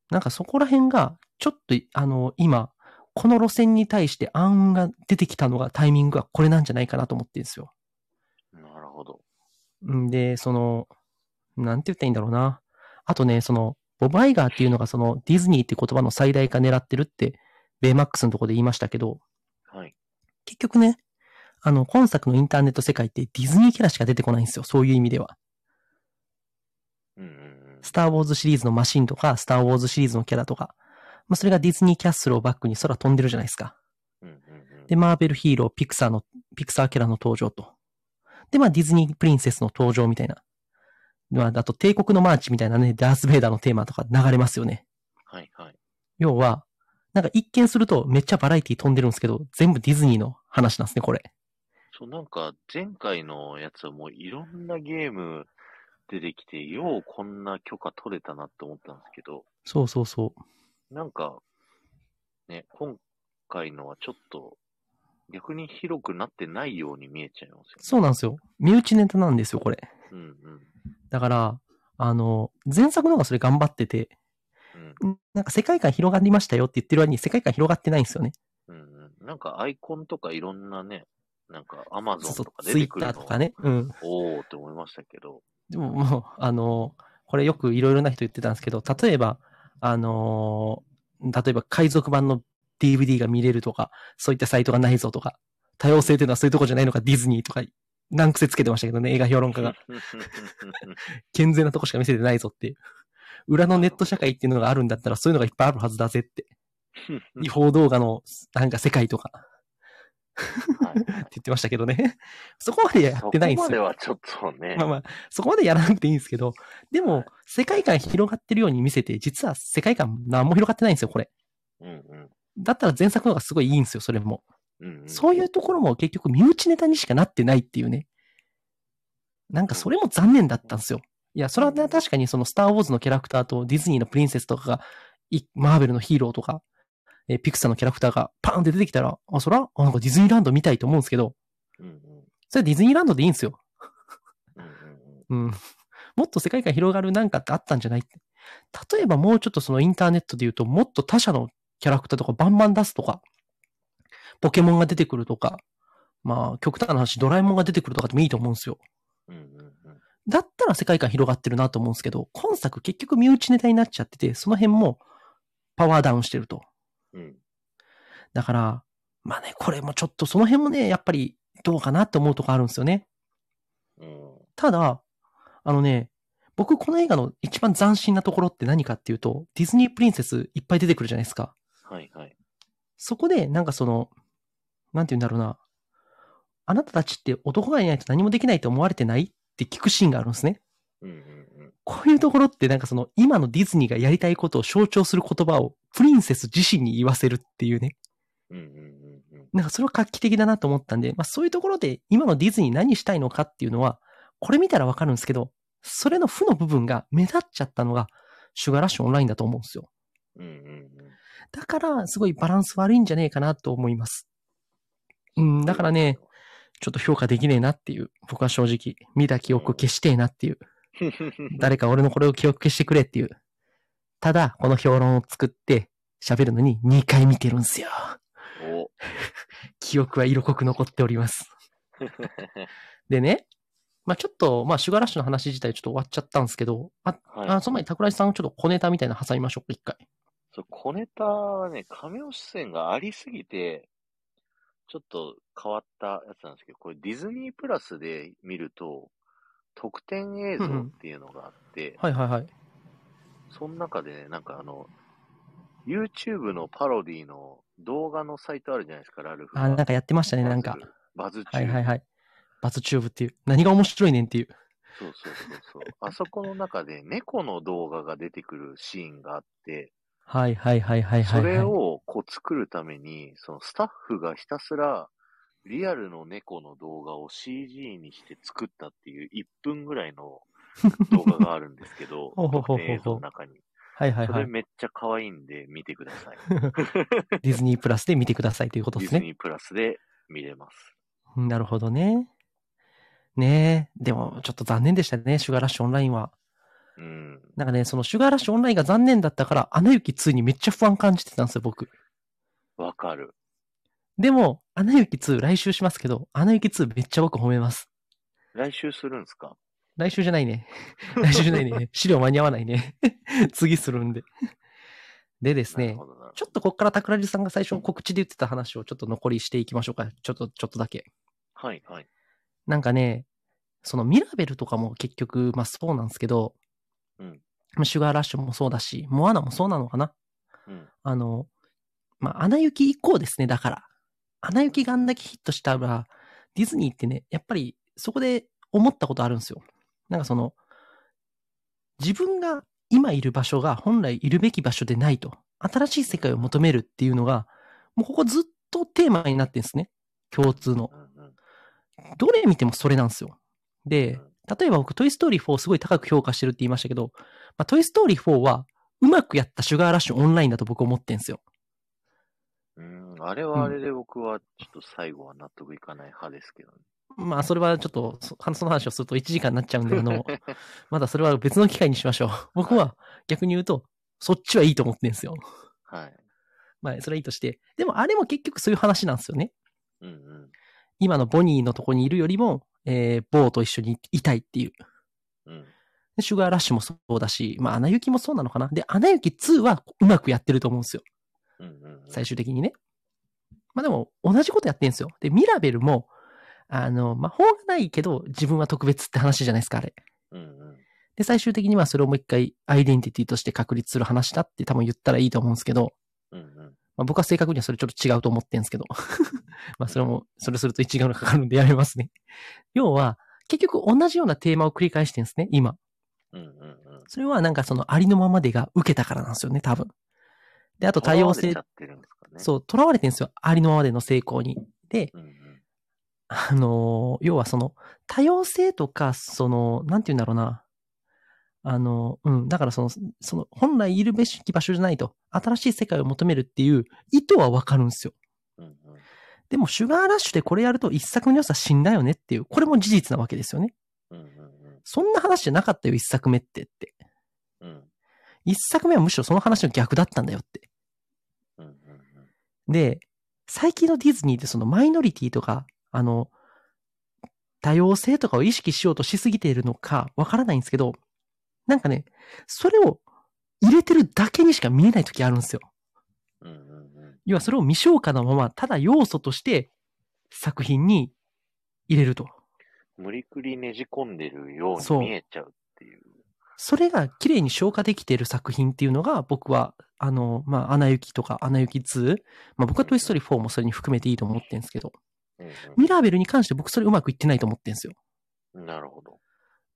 Speaker 2: なんかそこら辺が、ちょっと、あの、今、この路線に対して案が出てきたのが、タイミングがこれなんじゃないかなと思ってるんですよ。
Speaker 1: なるほど。
Speaker 2: んで、その、なんて言ったらいいんだろうな。あとね、その、ボブ・アイガーっていうのがそのディズニーって言葉の最大化狙ってるって、ベイマックスのとこで言いましたけど、
Speaker 1: はい。
Speaker 2: 結局ね、あの、今作のインターネット世界ってディズニーキャラしか出てこないんですよ。そういう意味では。
Speaker 1: うん。うん。
Speaker 2: スター・ウォーズシリーズのマシンとか、スター・ウォーズシリーズのキャラとか、まあ、それがディズニーキャッスルをバックに空飛んでるじゃないですか。で、マーベルヒーロー、ピクサーの、ピクサーキャラの登場と。で、まあ、ディズニープリンセスの登場みたいな。まあ、あと、帝国のマーチみたいなね、ダース・ベイダーのテーマとか流れますよね。
Speaker 1: はい。はい。
Speaker 2: 要は、なんか一見するとめっちゃバラエティ富んでるんですけど、全部ディズニーの話なんですね、これ。
Speaker 1: そう、なんか、前回のやつはもういろんなゲーム出てきて、ようこんな許可取れたなって思ったんですけど、
Speaker 2: そうそうそう。
Speaker 1: なんか、ね、今回のはちょっと、逆に広くなってないように見えちゃいますよね。
Speaker 2: そうなんですよ。身内ネタなんですよ、これ。
Speaker 1: うんうん。
Speaker 2: だから、あの、前作の方がそれ頑張ってて、
Speaker 1: うん
Speaker 2: んなんか世界観広がりましたよって言ってる割に世界観広がってないんですよね。
Speaker 1: うんうん。なんかアイコンとかいろんなね、なんかアマゾン
Speaker 2: そう
Speaker 1: とか出
Speaker 2: ツイッ
Speaker 1: てくるの
Speaker 2: ターとかね。うん。
Speaker 1: おーって思いましたけど。
Speaker 2: でももう、あの、これよくいろいろな人言ってたんですけど、例えば、あの例えば海賊版の DVD が見れるとか、そういったサイトがないぞとか、多様性っていうのはそういうとこじゃないのか、ディズニーとか、難癖つけてましたけどね、映画評論家が。健全なとこしか見せてないぞっていう。裏のネット社会っていうのがあるんだったら、そういうのがいっぱいあるはずだぜって。違法動画の、なんか世界とか、
Speaker 1: はい
Speaker 2: って言ってましたけどね。そこまでやってないんですよ。
Speaker 1: そこまではちょっとね。
Speaker 2: まあまあ、そこまでやらなくていいんですけど、でも、
Speaker 1: はい
Speaker 2: 世界観広がってるように見せて、実は世界観何も広がってないんですよ、これ。
Speaker 1: うんうん
Speaker 2: だったら前作の方がすごいいいんですよ、それも。
Speaker 1: うんうん。
Speaker 2: そういうところも結局身内ネタにしかなってないっていうね。なんかそれも残念だったんですよ。いや、それはね、確かにそのスターウォーズのキャラクターとディズニーのプリンセスとかが、いマーベルのヒーローとか、えーピクサーのキャラクターがパーンって出てきたら、あ、そら、あ、なんかディズニーランド見たいと思うんですけど、
Speaker 1: うんうん。
Speaker 2: それはディズニーランドでいいんですよ。
Speaker 1: うん。
Speaker 2: もっと世界観広がるなんかってあったんじゃない。例えばもうちょっとそのインターネットで言うと、もっと他社のキャラクターとかバンバン出すとか、ポケモンが出てくるとか、まあ、極端な話、ドラえもんが出てくるとかでもいいと思うんですよ。
Speaker 1: うんうんうん
Speaker 2: だったら世界観広がってるなと思うんですけど、今作結局身内ネタになっちゃってて、その辺もパワーダウンしてると。
Speaker 1: うん。
Speaker 2: だから、まあね、これもちょっとその辺もね、やっぱりどうかなって思うとこあるんですよね。
Speaker 1: うん。
Speaker 2: ただ、あのね、僕この映画の一番斬新なところって何かっていうと、ディズニープリンセスいっぱい出てくるじゃないですか。
Speaker 1: はいはい。
Speaker 2: そこで、なんかその、なんて言うんだろうな。あなたたちって男がいないと何もできないと思われてないって聞くシーンがあるんですね。
Speaker 1: うんうんうん。
Speaker 2: こういうところってなんかその今のディズニーがやりたいことを象徴する言葉をプリンセス自身に言わせるっていうね。
Speaker 1: うんうんうんうん。
Speaker 2: なんかそれは画期的だなと思ったんで、まあそういうところで今のディズニー何したいのかっていうのは、これ見たらわかるんですけど、それの負の部分が目立っちゃったのが、シュガーラッシュオンラインだと思うんですよ。
Speaker 1: うんうん
Speaker 2: だから、すごいバランス悪いんじゃねえかなと思います。うん、だからね、。ちょっと評価できねえなっていう、僕は正直、見た記憶消してえなっていう、誰か俺のこれを記憶消してくれっていう。ただ、この評論を作って喋るのに2回見てるんすよ。
Speaker 1: お。
Speaker 2: 記憶は色濃く残っております。でね、まあちょっと、まあシュガーラッシュの話自体ちょっと終わっちゃったんですけど、あ、
Speaker 1: はい
Speaker 2: あその前に桜井さんちょっと小ネタみたいなの挟みましょうか、一回。
Speaker 1: そう、小ネタはね、カメオ出演がありすぎて、ちょっと変わったやつなんですけど、これディズニープラスで見ると、特典映像っていうのがあって、
Speaker 2: はいはいはい。
Speaker 1: その中でね、なんかあの、YouTube のパロディの動画のサイトあるじゃないですか、ラルフが。
Speaker 2: あ、なんかやってましたね、なんか。
Speaker 1: バズ。バズ中。
Speaker 2: はいはいはい。バツチューブっていう。何が面白いねんっていう。
Speaker 1: そうそうそうそう。あそこの中で猫の動画が出てくるシーンがあって、
Speaker 2: はいはいはいはいはい、はい。
Speaker 1: それをこう作るために、そのスタッフがひたすらリアルの猫の動画を CG にして作ったっていう1分ぐらいの動画があるんですけど 映像の中に。
Speaker 2: はいはいはい。
Speaker 1: それめっちゃ可愛いんで見てください。
Speaker 2: ディズニープラスで見てくださいということですね。
Speaker 1: ディズニープラスで見れます。
Speaker 2: なるほどね。ねえ。でも、ちょっと残念でしたね、シュガーラッシュオンラインは。
Speaker 1: うん。
Speaker 2: なんかね、そのシュガーラッシュオンラインが残念だったから、アナ雪2にめっちゃ不安感じてたんですよ、僕。
Speaker 1: わかる。
Speaker 2: でも、アナ雪2来週しますけど、アナ雪2めっちゃ僕褒めます。
Speaker 1: 来週するんですか？
Speaker 2: 来週じゃないね。来週じゃないね。資料間に合わないね。次するんで。でですねちょっとこっから桜地さんが最初告知で言ってた話をちょっと残りしていきましょうか。ちょっと、ちょっとだけ。
Speaker 1: はいはい。
Speaker 2: なんかね、そのミラベルとかも結局、まあそうなんですけど、
Speaker 1: うん
Speaker 2: まあシュガーラッシュもそうだし、モアナもそうなのかな
Speaker 1: うん。
Speaker 2: あの、まあ、アナ雪以降ですね、だから。アナ雪があんだけヒットしたら、ディズニーってね、やっぱりそこで思ったことあるんですよ。なんかその、自分が今いる場所が本来いるべき場所でないと。新しい世界を求めるっていうのが、もうここずっとテーマになってるんですね。共通の。どれ見てもそれなんですよ。で、例えば僕、トイストーリー4すごい高く評価してるって言いましたけど、まあ、トイストーリー4はうまくやったシュガーラッシュオンラインだと僕思ってんですよ。
Speaker 1: うん、あれはあれで僕はちょっと最後は納得いかない派ですけどね。
Speaker 2: まあ、それはちょっと、そその話をすると1時間になっちゃうんで、あの、まだそれは別の機会にしましょう。僕は逆に言うと、そっちはいいと思ってんですよ。
Speaker 1: はい。
Speaker 2: まあ、それはいいとして。でも、あれも結局そういう話なんですよね。
Speaker 1: うんうん。
Speaker 2: 今のボニーのとこにいるよりも、えー、ボーと一緒にいたいっていう。
Speaker 1: うん。
Speaker 2: でシュガーラッシュもそうだし、まあ、アナ雪もそうなのかな。で、アナ雪2はうまくやってると思うんですよ。
Speaker 1: うんうんうん。
Speaker 2: 最終的にね。まあでも、同じことやってんですよ。で、ミラベルも、あの、魔法がないけど、自分は特別って話じゃないですか、あれ。
Speaker 1: うんうん。
Speaker 2: で、最終的にはそれをもう一回、アイデンティティとして確立する話だって多分言ったらいいと思うんですけど、
Speaker 1: うんうん。
Speaker 2: まあ、僕は正確にはそれちょっと違うと思ってんですけど。まあ、それも、それすると1時間がかかるんでやめますね。要は、結局同じようなテーマを繰り返してるんですね、今。
Speaker 1: うんうんうん。
Speaker 2: それはなんかそのありのままでが受けたからなんですよね、多分。で、あと多様性。そう、囚われてるんですよ。ありのままでの成功に。で、
Speaker 1: うんうん。
Speaker 2: あのー要はその、多様性とか、その、なんて言うんだろうな。あの、うん、だからその、その、本来いるべき場所じゃないと、新しい世界を求めるっていう意図はわかるんですよ。
Speaker 1: うんうん。
Speaker 2: でも、シュガーラッシュでこれやると一作目の良さ死んだよねっていう、これも事実なわけですよね。
Speaker 1: うんうん
Speaker 2: そんな話じゃなかったよ、一作目ってって。
Speaker 1: うん。うん
Speaker 2: 一作目はむしろその話の逆だったんだよって。
Speaker 1: うんうん
Speaker 2: で、最近のディズニーってそのマイノリティとか、あの、多様性とかを意識しようとしすぎているのかわからないんですけど、なんかね、それを入れてるだけにしか見えない時あるんですよ。
Speaker 1: うんうんうん
Speaker 2: 要はそれを未消化のまま、ただ要素として作品に入れると。
Speaker 1: 無理くりねじ込んでるように見えちゃうっていう。
Speaker 2: それが綺麗に消化できている作品っていうのが僕は、あの、まあ、アナ雪とかアナ雪2、まあ僕はトイストーリー4もそれに含めていいと思ってるんですけど、
Speaker 1: うん
Speaker 2: ミラーベルに関して僕それうまくいってないと思ってるんですよ。
Speaker 1: うん、なるほど。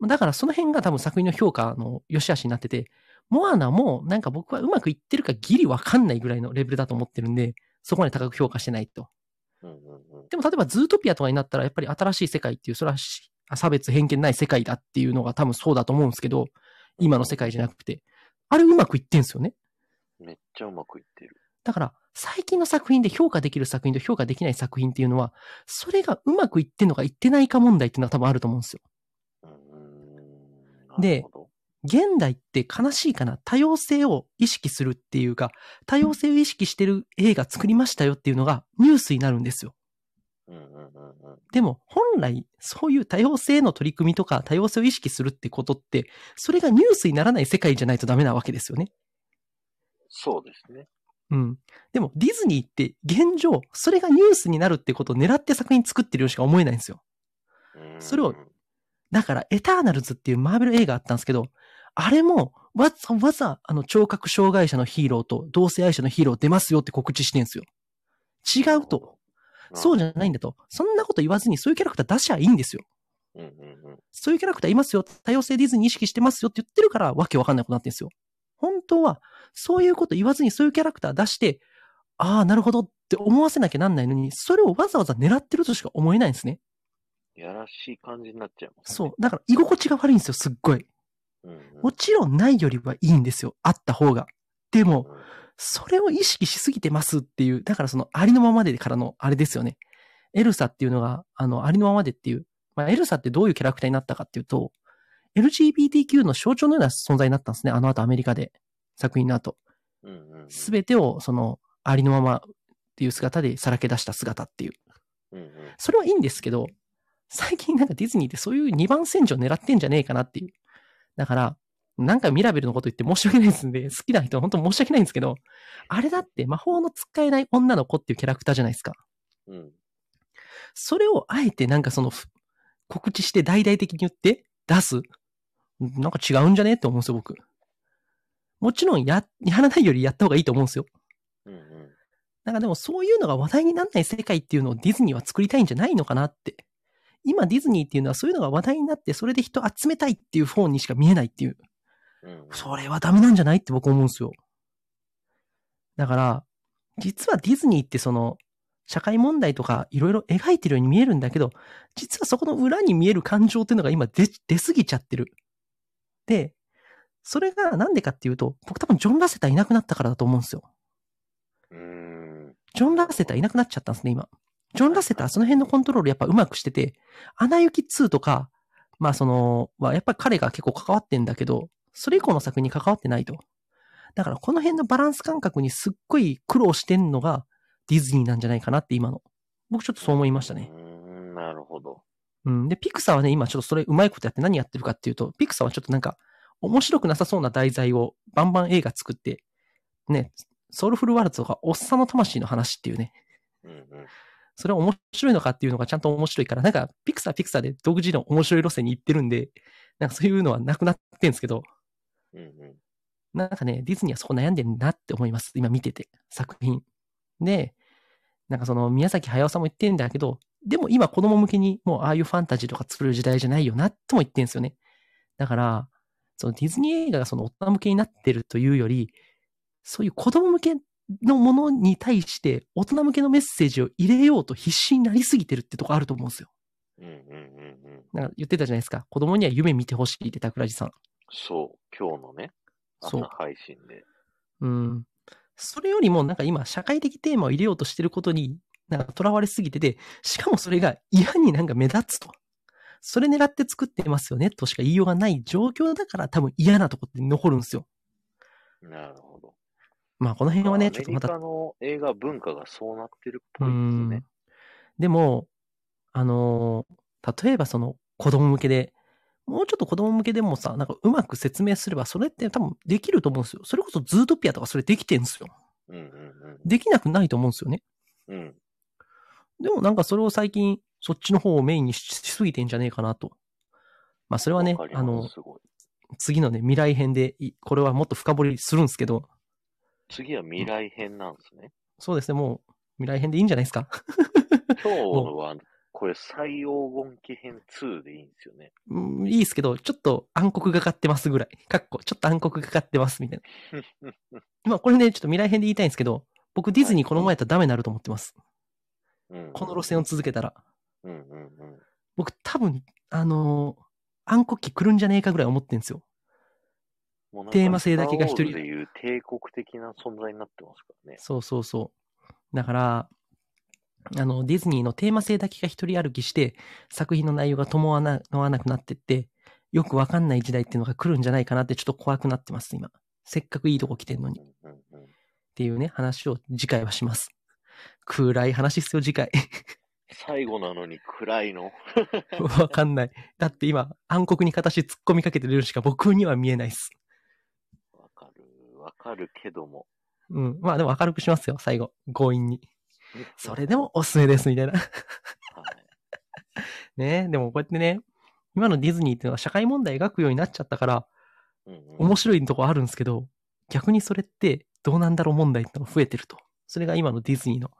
Speaker 2: だからその辺が多分作品の評価の良し悪しになってて、モアナもなんか僕はうまくいってるかギリわかんないぐらいのレベルだと思ってるんで、そこまで高く評価してないと。
Speaker 1: うんうんうん。
Speaker 2: でも例えばズートピアとかになったらやっぱり新しい世界っていう、それはし差別偏見ない世界だっていうのが多分そうだと思うんですけど、今の世界じゃなくて、あれうまくいってんすよね。
Speaker 1: めっちゃうまくいってる。
Speaker 2: だから、最近の作品で評価できる作品と評価できない作品っていうのは、それがうまくいってんのかいってないか問題っていうのは多分あると思うんですよ。で現代って悲しいかな多様性を意識するっていうか、多様性を意識してる映画作りましたよっていうのがニュースになるんですよ。でも、本来、そういう多様性の取り組みとか、多様性を意識するってことって、それがニュースにならない世界じゃないとダメなわけですよね。
Speaker 1: そうですね。
Speaker 2: うん。でも、ディズニーって現状、それがニュースになるってことを狙って作品作ってるようしか思えないんですよ。
Speaker 1: うん
Speaker 2: それをだから、エターナルズっていうマーベル映画あったんですけど、あれも、わざわざ、あの、聴覚障害者のヒーローと同性愛者のヒーロー出ますよって告知してんすよ。違うと。。そうじゃないんだと。そんなこと言わずにそういうキャラクター出しゃいいんですよ。
Speaker 1: うんうんうん。
Speaker 2: そういうキャラクターいますよ。多様性ディズニー意識してますよって言ってるから、わけわかんないことになってんですよ。本当は、そういうこと言わずにそういうキャラクター出して、ああ、なるほどって思わせなきゃなんないのに、それをわざわざ狙ってるとしか思えないんですね。
Speaker 1: やらしい感じになっちゃいます、
Speaker 2: そう。。だから、居心地が悪いんですよ、すっごい。
Speaker 1: うんうん
Speaker 2: もちろんないよりはいいんですよ。あった方が。でも、
Speaker 1: うん
Speaker 2: それを意識しすぎてますっていう、だからそのありのままでからのあれですよね。エルサっていうのが、あの、ありのままでっていう、まあ、エルサってどういうキャラクターになったかっていうと、LGBTQ の象徴のような存在になったんですね。あの後アメリカで。作品の後。すべてを、その、ありのままっていう姿でさらけ出した姿っていう。それはいいんですけど、最近なんかディズニーってそういう2番戦場狙ってんじゃねえかなっていう。だから、なんかミラベルのこと言って申し訳ないですんで、好きな人は本当申し訳ないんですけど、あれだって魔法の使えない女の子っていうキャラクターじゃないですか。
Speaker 1: うん。
Speaker 2: それをあえてなんかその、ふ告知して大々的に言って出すなんか違うんじゃね？って思うんですよ、僕。もちろんや、やらないよりやった方がいいと思うんですよ。
Speaker 1: うんうん。
Speaker 2: なんかでもそういうのが話題にならない世界っていうのをディズニーは作りたいんじゃないのかなって。今ディズニーっていうのはそういうのが話題になってそれで人集めたいっていう方にしか見えないっていう。それはダメなんじゃないって僕思うんですよ。だから、実はディズニーってその、社会問題とかいろいろ描いてるように見えるんだけど、実はそこの裏に見える感情っていうのが今出、出すぎちゃってる。で、それがなんでかっていうと、僕多分ジョン・ラセターいなくなったからだと思うんですよ。ジョン・ラセターいなくなっちゃったんですね、今。ジョン・ラセターその辺のコントロールやっぱうまくしてて、アナ雪2とか、まあその、はやっぱり彼が結構関わってんだけど、それ以降の作品に関わってないと。だからこの辺のバランス感覚にすっごい苦労してんのがディズニーなんじゃないかなって今の。僕ちょっとそう思いましたね。
Speaker 1: うーん、なるほど。
Speaker 2: うん。で、ピクサーはね、今ちょっとそれうまいことやって何やってるかっていうと、ピクサーはちょっとなんか面白くなさそうな題材をバンバン映画作って、ね、ソウルフルワールドとかおっさんの魂の話っていうね、
Speaker 1: うんうん。
Speaker 2: それは面白いのかっていうのがちゃんと面白いから、なんか、ピクサーピクサーで独自の面白い路線に行ってるんで、なんかそういうのはなくなってんですけど、
Speaker 1: うんうん。
Speaker 2: なんかね、ディズニーはそこ悩んでるなって思います。今見てて、作品。で、なんかその、宮崎駿さんも言ってんだけど、でも今子供向けにもうああいうファンタジーとか作る時代じゃないよな、とも言ってんですよね。だから、そのディズニー映画がその大人向けになってるというより、そういう子供向けのものに対して大人向けのメッセージを入れようと必死になりすぎてるってとこあると思うんですよ。
Speaker 1: うんうんうんうん。
Speaker 2: なんか言ってたじゃないですか。子供には夢見てほしいって桜地さん。
Speaker 1: そう、今日のね、
Speaker 2: そう
Speaker 1: 朝配信で。
Speaker 2: うん。それよりも、なんか今、社会的テーマを入れようとしてることに、なんか囚われすぎてて、しかもそれが嫌になんか目立つと。それ狙って作ってますよね、としか言いようがない状況だから多分嫌なとこって残るんですよ。
Speaker 1: なるほど。
Speaker 2: まあこの辺はね、
Speaker 1: アメリ
Speaker 2: ちょっとまた
Speaker 1: カの映画文化がそうなってるっ
Speaker 2: う
Speaker 1: ぽいですね。
Speaker 2: でも、あのー例えばその子供向けで、もうちょっと子供向けでもさ、なんかうまく説明すれば、それって多分できると思うんですよ。それこそズートピアとかそれできてんすよ。
Speaker 1: うんうん
Speaker 2: できなくないと思うんですよね。
Speaker 1: うん。うん。
Speaker 2: でもなんかそれを最近、そっちの方をメインにししすぎてんじゃねえかなと。まあそれはねあの。次のね、未来編でい、これはもっと深掘りするんですけど、
Speaker 1: 次は未来編なんですね。
Speaker 2: そうですね、もう未来編でいいんじゃないですか。
Speaker 1: 今日は、これ最黄金期編2でいいんですよね。
Speaker 2: うん、いいですけど、ちょっと暗黒がかってますぐらい。かっこ、ちょっと暗黒がかってますみたいな。まあこれね、ちょっと未来編で言いたいんですけど、僕ディズニーこのままやったらダメになると思ってます。
Speaker 1: うん
Speaker 2: この路線を続けたら。僕多分、あのー暗黒期来るんじゃねえかぐらい思ってんですよ。テーマ性だけが一人
Speaker 1: でいう帝国的な存在になってますからね。
Speaker 2: そうそうそう。だから、あの、ディズニーのテーマ性だけが一人歩きして、作品の内容が伴わなわなくなってって、よくわかんない時代っていうのが来るんじゃないかなってちょっと怖くなってます、今。せっかくいいとこ来てんのに。っ。ていうね、話を次回はします。暗い話っすよ、次回。
Speaker 1: 最後なのに暗いの？
Speaker 2: わかんない。だって今、暗黒に形突っ込みかけてるしか僕には見えないっす。
Speaker 1: わかる。わかるけども。
Speaker 2: うん。まあでも明るくしますよ、最後。強引に。それでもおすすめです、みたいな。
Speaker 1: はい。
Speaker 2: ねでもこうやってね、今のディズニーっていうのは社会問題描くようになっちゃったから、
Speaker 1: うんうん
Speaker 2: 面白いとこあるんですけど、逆にそれってどうなんだろう問題ってのが増えてると。それが今のディズニーの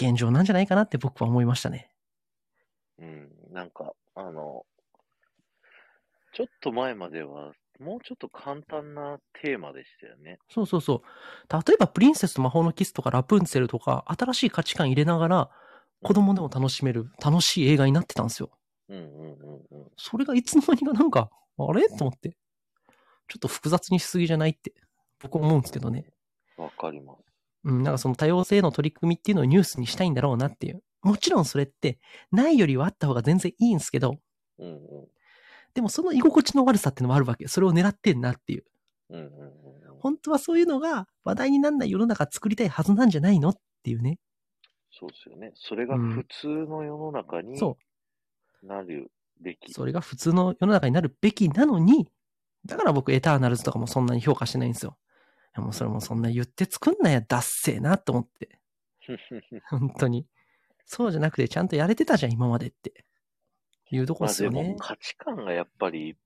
Speaker 2: 現状なんじゃないかなって僕は思いましたね。
Speaker 1: うん、なんか、あの、ちょっと前までは、もうちょっと簡単なテーマでしたよね。
Speaker 2: そうそうそう。例えばプリンセスと魔法のキスとかラプンツェルとか新しい価値観入れながら子供でも楽しめる楽しい映画になってたんですよ。
Speaker 1: うんうんうんうん。
Speaker 2: それがいつの間にかなんか、あれ？と思って。ちょっと複雑にしすぎじゃない？って僕思うんですけどね。
Speaker 1: わかります。
Speaker 2: うん、なんかその多様性の取り組みっていうのをニュースにしたいんだろうなっていう。もちろんそれって、ないよりはあった方が全然いいんですけど、
Speaker 1: うんうん。
Speaker 2: でもその居心地の悪さっていうのもあるわけ。それを狙ってんなっていう。
Speaker 1: うんうんうんうん。
Speaker 2: 本当はそういうのが話題にならない世の中作りたいはずなんじゃないのっていうね。
Speaker 1: そうですよね。それが
Speaker 2: うん
Speaker 1: 普通の世の中に
Speaker 2: そ
Speaker 1: なるべき。
Speaker 2: う。それが普通の世の中になるべきなのに、だから僕エターナルズとかもそんなに評価してないんですよ。いやもうそれもそんな言って作んなや、ダッセーなと思って。本当に。そうじゃなくてちゃんとやれてたじゃん、今までって。いうとこ
Speaker 1: まあで
Speaker 2: ですよね
Speaker 1: も。価値観がやっぱり、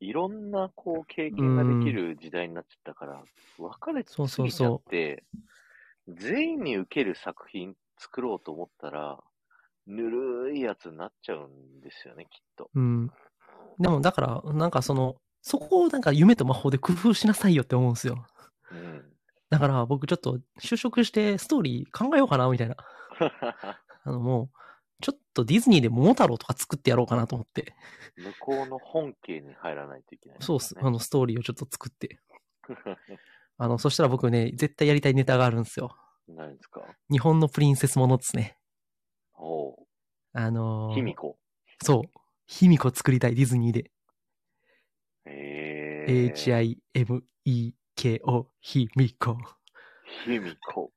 Speaker 1: いろんなこう経験ができる時代になっちゃったから、分かれて
Speaker 2: そう
Speaker 1: って、全員に受ける作品作ろうと思ったら、ぬるいやつになっちゃうんですよね、きっと。
Speaker 2: うん。でもだから、なんかその、そこをなんか夢と魔法で工夫しなさいよって思うんですよ。
Speaker 1: うん。
Speaker 2: だから僕ちょっと就職してストーリー考えようかなみたいな。あのもう、ちょっとディズニーで桃太郎とか作ってやろうかなと思って。
Speaker 1: 向こうの本家に入らないといけない、
Speaker 2: そうっす。あ
Speaker 1: ね。
Speaker 2: のストーリーをちょっと作って。あの、そしたら僕ね、絶対やりたいネタがあるんですよ。
Speaker 1: 何ですか？
Speaker 2: 日本のプリンセスものですね。
Speaker 1: おう。
Speaker 2: あのー、
Speaker 1: 卑弥呼。
Speaker 2: そう。卑弥呼作りたい、ディズニーで。
Speaker 1: えー。
Speaker 2: H-I-M-E-K-O、卑弥呼。
Speaker 1: 卑弥呼。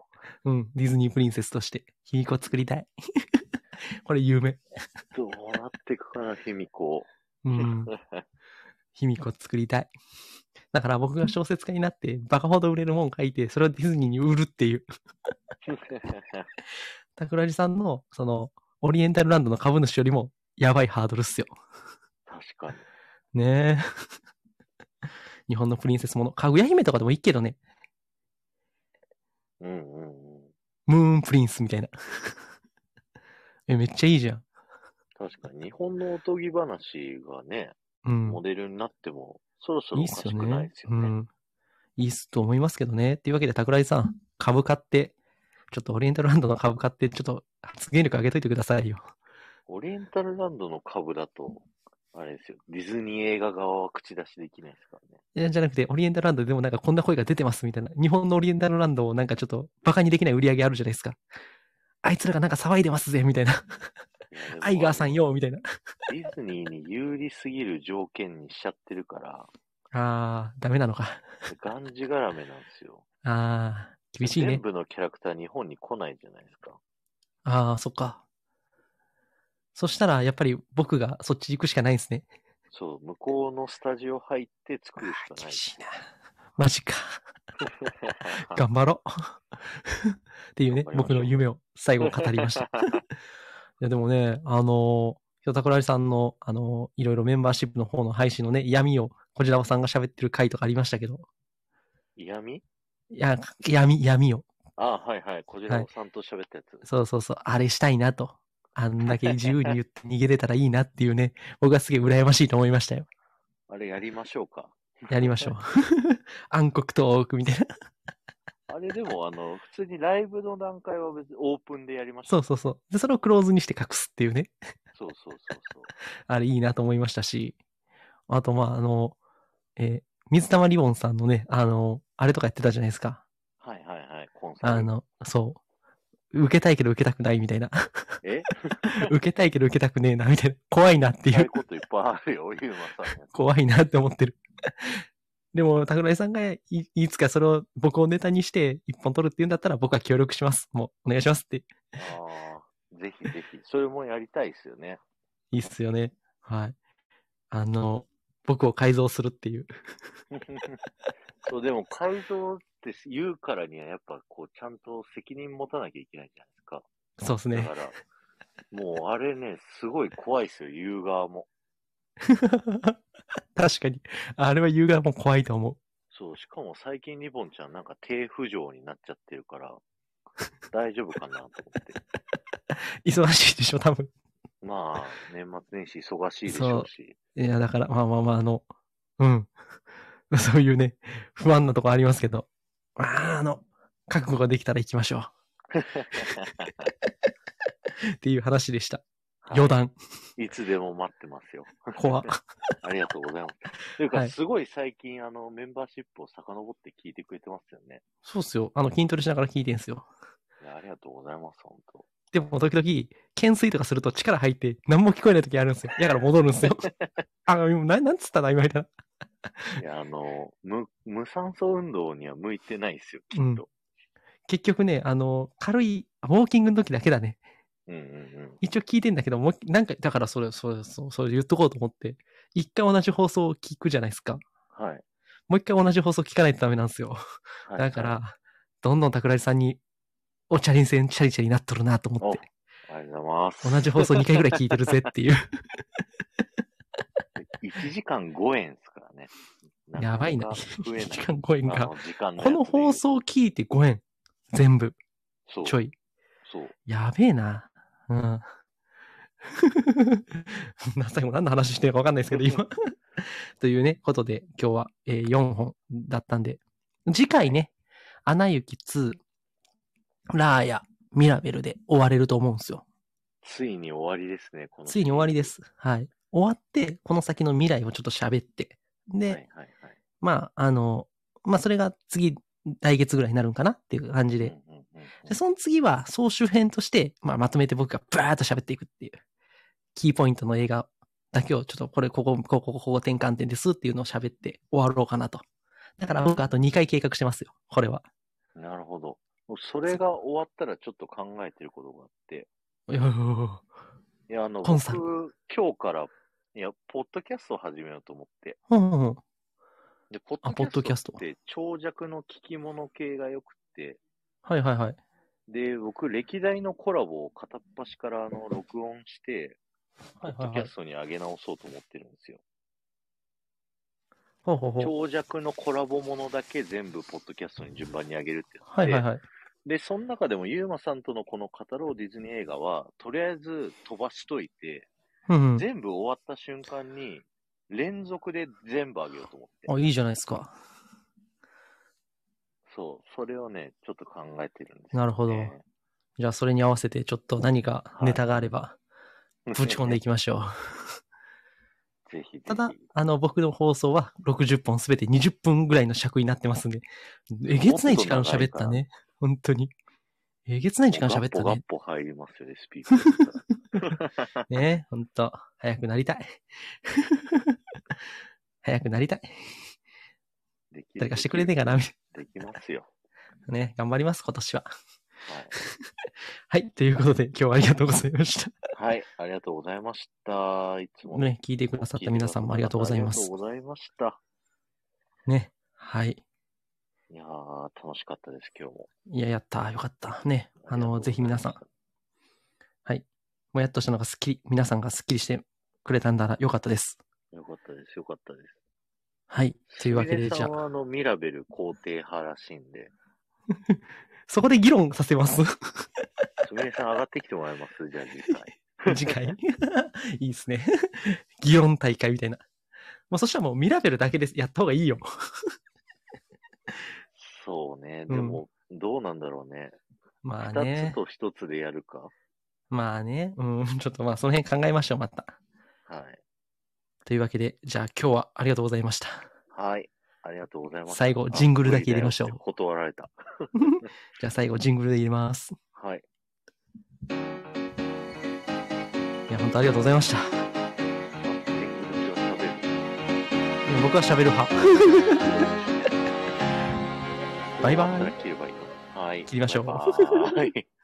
Speaker 2: うん、ディズニープリンセスとして、卑弥呼作りたい。これ有名。
Speaker 1: どうなっていくかな、卑弥呼。
Speaker 2: うん。卑弥呼作りたい。だから僕が小説家になって、バカほど売れるもん書いて、それをディズニーに売るっていう。桜地さんの、その、オリエンタルランドの株主よりも、やばいハードルっすよ。
Speaker 1: 確かに。
Speaker 2: ねえ。日本のプリンセスもの。かぐや姫とかでもいいけどね。
Speaker 1: うんうんうん。
Speaker 2: ムーンプリンスみたいな。え、めっちゃいいじゃん。
Speaker 1: 確かに、日本のおとぎ話がね、
Speaker 2: うん。
Speaker 1: モデルになっても、そろそろお
Speaker 2: いいっすよ
Speaker 1: かしくない
Speaker 2: ね
Speaker 1: です。よね。
Speaker 2: うん。いいっすと思いますけどね。っていうわけで、桜井さん、株買って、ちょっとオリエンタルランドの株買って、ちょっと発言力上げといてくださいよ。
Speaker 1: オリエンタルランドの株だと、あれですよ。ディズニー映画側は口出しできないですからね。
Speaker 2: いやじゃなくて、オリエンタルランドででもなんかこんな声が出てますみたいな。日本のオリエンタルランドをなんかちょっとバカにできない売り上げあるじゃないですか。あいつらがなんか騒いでますぜ、みたいな。
Speaker 1: い
Speaker 2: アイガーさんよ、みたいな。
Speaker 1: ディズニーに有利すぎる条件にしちゃってるから、
Speaker 2: あー、ダメなのか。
Speaker 1: がんじがらめなんですよ。
Speaker 2: あー、厳しいね
Speaker 1: 全。部のキャラクター日本に来ないじゃないですか。
Speaker 2: あー、そっか。そしたら、やっぱり僕がそっち行くしかないんですね。
Speaker 1: そう、向こうのスタジオ入って作るしかない
Speaker 2: 厳。しいな。マジか。頑張ろう。っていうね僕の夢を最後語りました。いや、でもね、あの、ひょたくらりさんの、あの、いろいろメンバーシップの方の配信のね、闇を、こちらさんが喋ってる回とかありましたけど、
Speaker 1: 嫌味？
Speaker 2: いや、闇、闇を。
Speaker 1: あはいはい。こちらさんと喋ったやつ。
Speaker 2: そうそうそう、あれしたいなと。あんだけ自由に言って逃げれたらいいなっていうね、僕はすげえ羨ましいと思いましたよ。
Speaker 1: あれやりましょうか。
Speaker 2: やりましょう。暗黒トークみたいな。
Speaker 1: あれでも、あの、普通にライブの段階は別にオープンでやりました。
Speaker 2: そうそうそう。で、それをクローズにして隠すっていうね。
Speaker 1: そうそうそうそう。
Speaker 2: あれいいなと思いましたし、あと、まあ、あの、えー水玉リボンさんのね、あの、あれとかやってたじゃないですか。
Speaker 1: はいはいはい。コンサル。
Speaker 2: あの、そう。受けたいけど受けたくないみたいな。
Speaker 1: え？
Speaker 2: 受けたいけど受けたくねえな、みたいな。怖いなっていう。
Speaker 1: こといっぱいあるよ、ゆうまさん。
Speaker 2: 怖いなって思ってる。でも、桜井さんがいいつかそれを僕をネタにして一本取るって言うんだったら僕は協力します。もうお願いしますって。
Speaker 1: ああ、ぜひぜひ。それもやりたいですよね。
Speaker 2: いいっすよね。はい。あの、僕を改造するっていう。
Speaker 1: そう、でも改造って言うからには、やっぱこう、ちゃんと責任持たなきゃいけないじゃないですか。
Speaker 2: そうですね。
Speaker 1: だから、もうあれね、すごい怖いですよ、言う側も。
Speaker 2: 確かに。あれは言う側も怖いと思う。
Speaker 1: そう、しかも最近リボンちゃんなんか低浮上になっちゃってるから、大丈夫かなと思って。
Speaker 2: 忙しいでしょ、多分。
Speaker 1: まあ、年末年始忙しいでしょうし。
Speaker 2: いや、だから、まあまあまあ、あの、うん。そういうね、不安なとこありますけど、まあ、あの、覚悟ができたら行きましょう。っていう話でした。余談。
Speaker 1: いつでも待ってますよ。
Speaker 2: 怖っ
Speaker 1: ありがとうございます。というか、
Speaker 2: はい
Speaker 1: すごい最近、あの、メンバーシップを遡って聞いてくれてますよね。
Speaker 2: そうっすよ。あの、筋トレしながら聞いてんすよ。
Speaker 1: いやありがとうございます、本当。
Speaker 2: でも、時々、懸垂とかすると力入って、何も聞こえない時あるんですよ。だから戻るんですよ。あ、今ななんつったな、今みたいな。
Speaker 1: いや、あの、無、無酸素運動には向いてないですよ、きっ
Speaker 2: うん
Speaker 1: と。
Speaker 2: 結局ね、あの、軽い、ウォーキングの時だけだね。
Speaker 1: うん、うん、うん
Speaker 2: 一応聞いてんだけど、もう、なんか、だからそれ、それ、そう、それ言っとこうと思って、一回同じ放送を聞くじゃないですか。
Speaker 1: はい。
Speaker 2: もう一回同じ放送聞かないとダメなんですよ。
Speaker 1: はい
Speaker 2: だから、
Speaker 1: は
Speaker 2: どんどん桜井さんに、おチャリチャリチャリなっとるなと思って、
Speaker 1: いありがとうございます。
Speaker 2: 同じ放送2回ぐらい聞いてるぜっていう。
Speaker 1: 1時間5円ですからね。
Speaker 2: やばいな。
Speaker 1: かか増えない。
Speaker 2: 1 時間5円が。
Speaker 1: あの時間のやつ
Speaker 2: こ
Speaker 1: で
Speaker 2: の放送聞いて5円。全部。ちょい。
Speaker 1: そう。
Speaker 2: やべえな。うん。な最後何の話してるか分かんないですけど、今。というね、ことで、今日は、えー4本だったんで、次回ね、アナ雪2、ラーヤ、ミラベルで終われると思うんですよ。
Speaker 1: ついに終わりですね、この。
Speaker 2: ついに終わりで。す。はい。終わって、この先の未来をちょっと喋って。で、
Speaker 1: はいはいはい。
Speaker 2: まあ、あの、まあ、それが次、来月ぐらいになるんかなっていう感じで。
Speaker 1: うんうんうんうん
Speaker 2: で、その次は総集編として、まあ、まとめて僕がバーっと喋っていくっていう、キーポイントの映画だけをちょっとこれ、ここ、ここ、ここ転換点ですっていうのを喋って終わろうかなと。だから僕あと2回計画してますよ。これは。
Speaker 1: なるほど。それが終わったらちょっと考えてることがあって。
Speaker 2: いや
Speaker 1: あの、僕、今日から、いや、ポッドキャストを始めようと思って。
Speaker 2: うんうんうん。
Speaker 1: で、ポ
Speaker 2: ッドキャスト
Speaker 1: って長尺の聞き物系が良くて、
Speaker 2: はいはいはい。
Speaker 1: で、僕、歴代のコラボを片っ端からあの録音して、ポッド。キャストに上げ直そうと思ってるんですよ。
Speaker 2: ほうほうほう。
Speaker 1: 長尺のコラボものだけ全部ポッドキャストに順番に上げるって
Speaker 2: はいはいはい。
Speaker 1: で、その中でもユーマさんとのこの語ろうディズニー映画は、とりあえず飛ばしといて、
Speaker 2: うんうん。
Speaker 1: 全部終わった瞬間に、連続で全部上げようと思って。
Speaker 2: あ、いいじゃないですか。
Speaker 1: そう、それをね、ちょっと考えてるんですよ、ね。
Speaker 2: なるほどじゃあそれに合わせてちょっと何かネタがあれば、ぶち込んでいきましょう。
Speaker 1: ぜひぜひ。
Speaker 2: ただ、あの、僕の放送は60本すべて20分ぐらいの尺になってますんで、えげつない時間喋ったね。本当に。えげつない時間喋ったね。
Speaker 1: ガッポガッポ入りますよね、スピーカー。
Speaker 2: ねほんと、早くなりたい。早くなりたい。誰かしてくれねえかな、みたい
Speaker 1: できますよ。
Speaker 2: な。ね、頑張ります、今年は。
Speaker 1: はい。
Speaker 2: はい、ということで、今日はありがとうございました。
Speaker 1: はい、ありがとうございました。いつもね
Speaker 2: ね、聞いてくださった皆さんもありがとうございます
Speaker 1: ありがとうございました。
Speaker 2: ね、はい。
Speaker 1: いやー、楽しかったです、今日も。
Speaker 2: いや、やった、よかった。ね、あの、ぜひ皆さん、はい。もやっとしたのがすっきり、皆さんがすっきりしてくれたんだらよかったです。
Speaker 1: よかったです、よかったです。
Speaker 2: はい。というわけで、じゃあ、
Speaker 1: あの、ミラベル肯定派らしいんで、
Speaker 2: そこで議論させます。
Speaker 1: すみれさん上がってきてもらえます？じゃあ実際。
Speaker 2: 次回？いいですね。議論大会みたいな。もうそしたらもうミラベルだけでやった方がいいよ。
Speaker 1: そうね、
Speaker 2: うん
Speaker 1: でも、どうなんだろうね。
Speaker 2: まあ
Speaker 1: 二、
Speaker 2: ね
Speaker 1: つ。と一つでやるか。
Speaker 2: まあね。うん、ちょっとまあその辺考えましょう、また。
Speaker 1: はい。
Speaker 2: というわけで、じゃあ今日はありがとうございました。
Speaker 1: はい。ありがとうございます。
Speaker 2: 最後ジングルだけ入れましょう
Speaker 1: あ無理だよって断られた。
Speaker 2: じゃあ最後ジングルで入れます。
Speaker 1: はい。
Speaker 2: いや、本当ありがとうございました。
Speaker 1: あジングルで喋る。
Speaker 2: いや僕は喋る派。バイバイ
Speaker 1: 切ればいいの？はい。
Speaker 2: 切りましょう
Speaker 1: バイバイ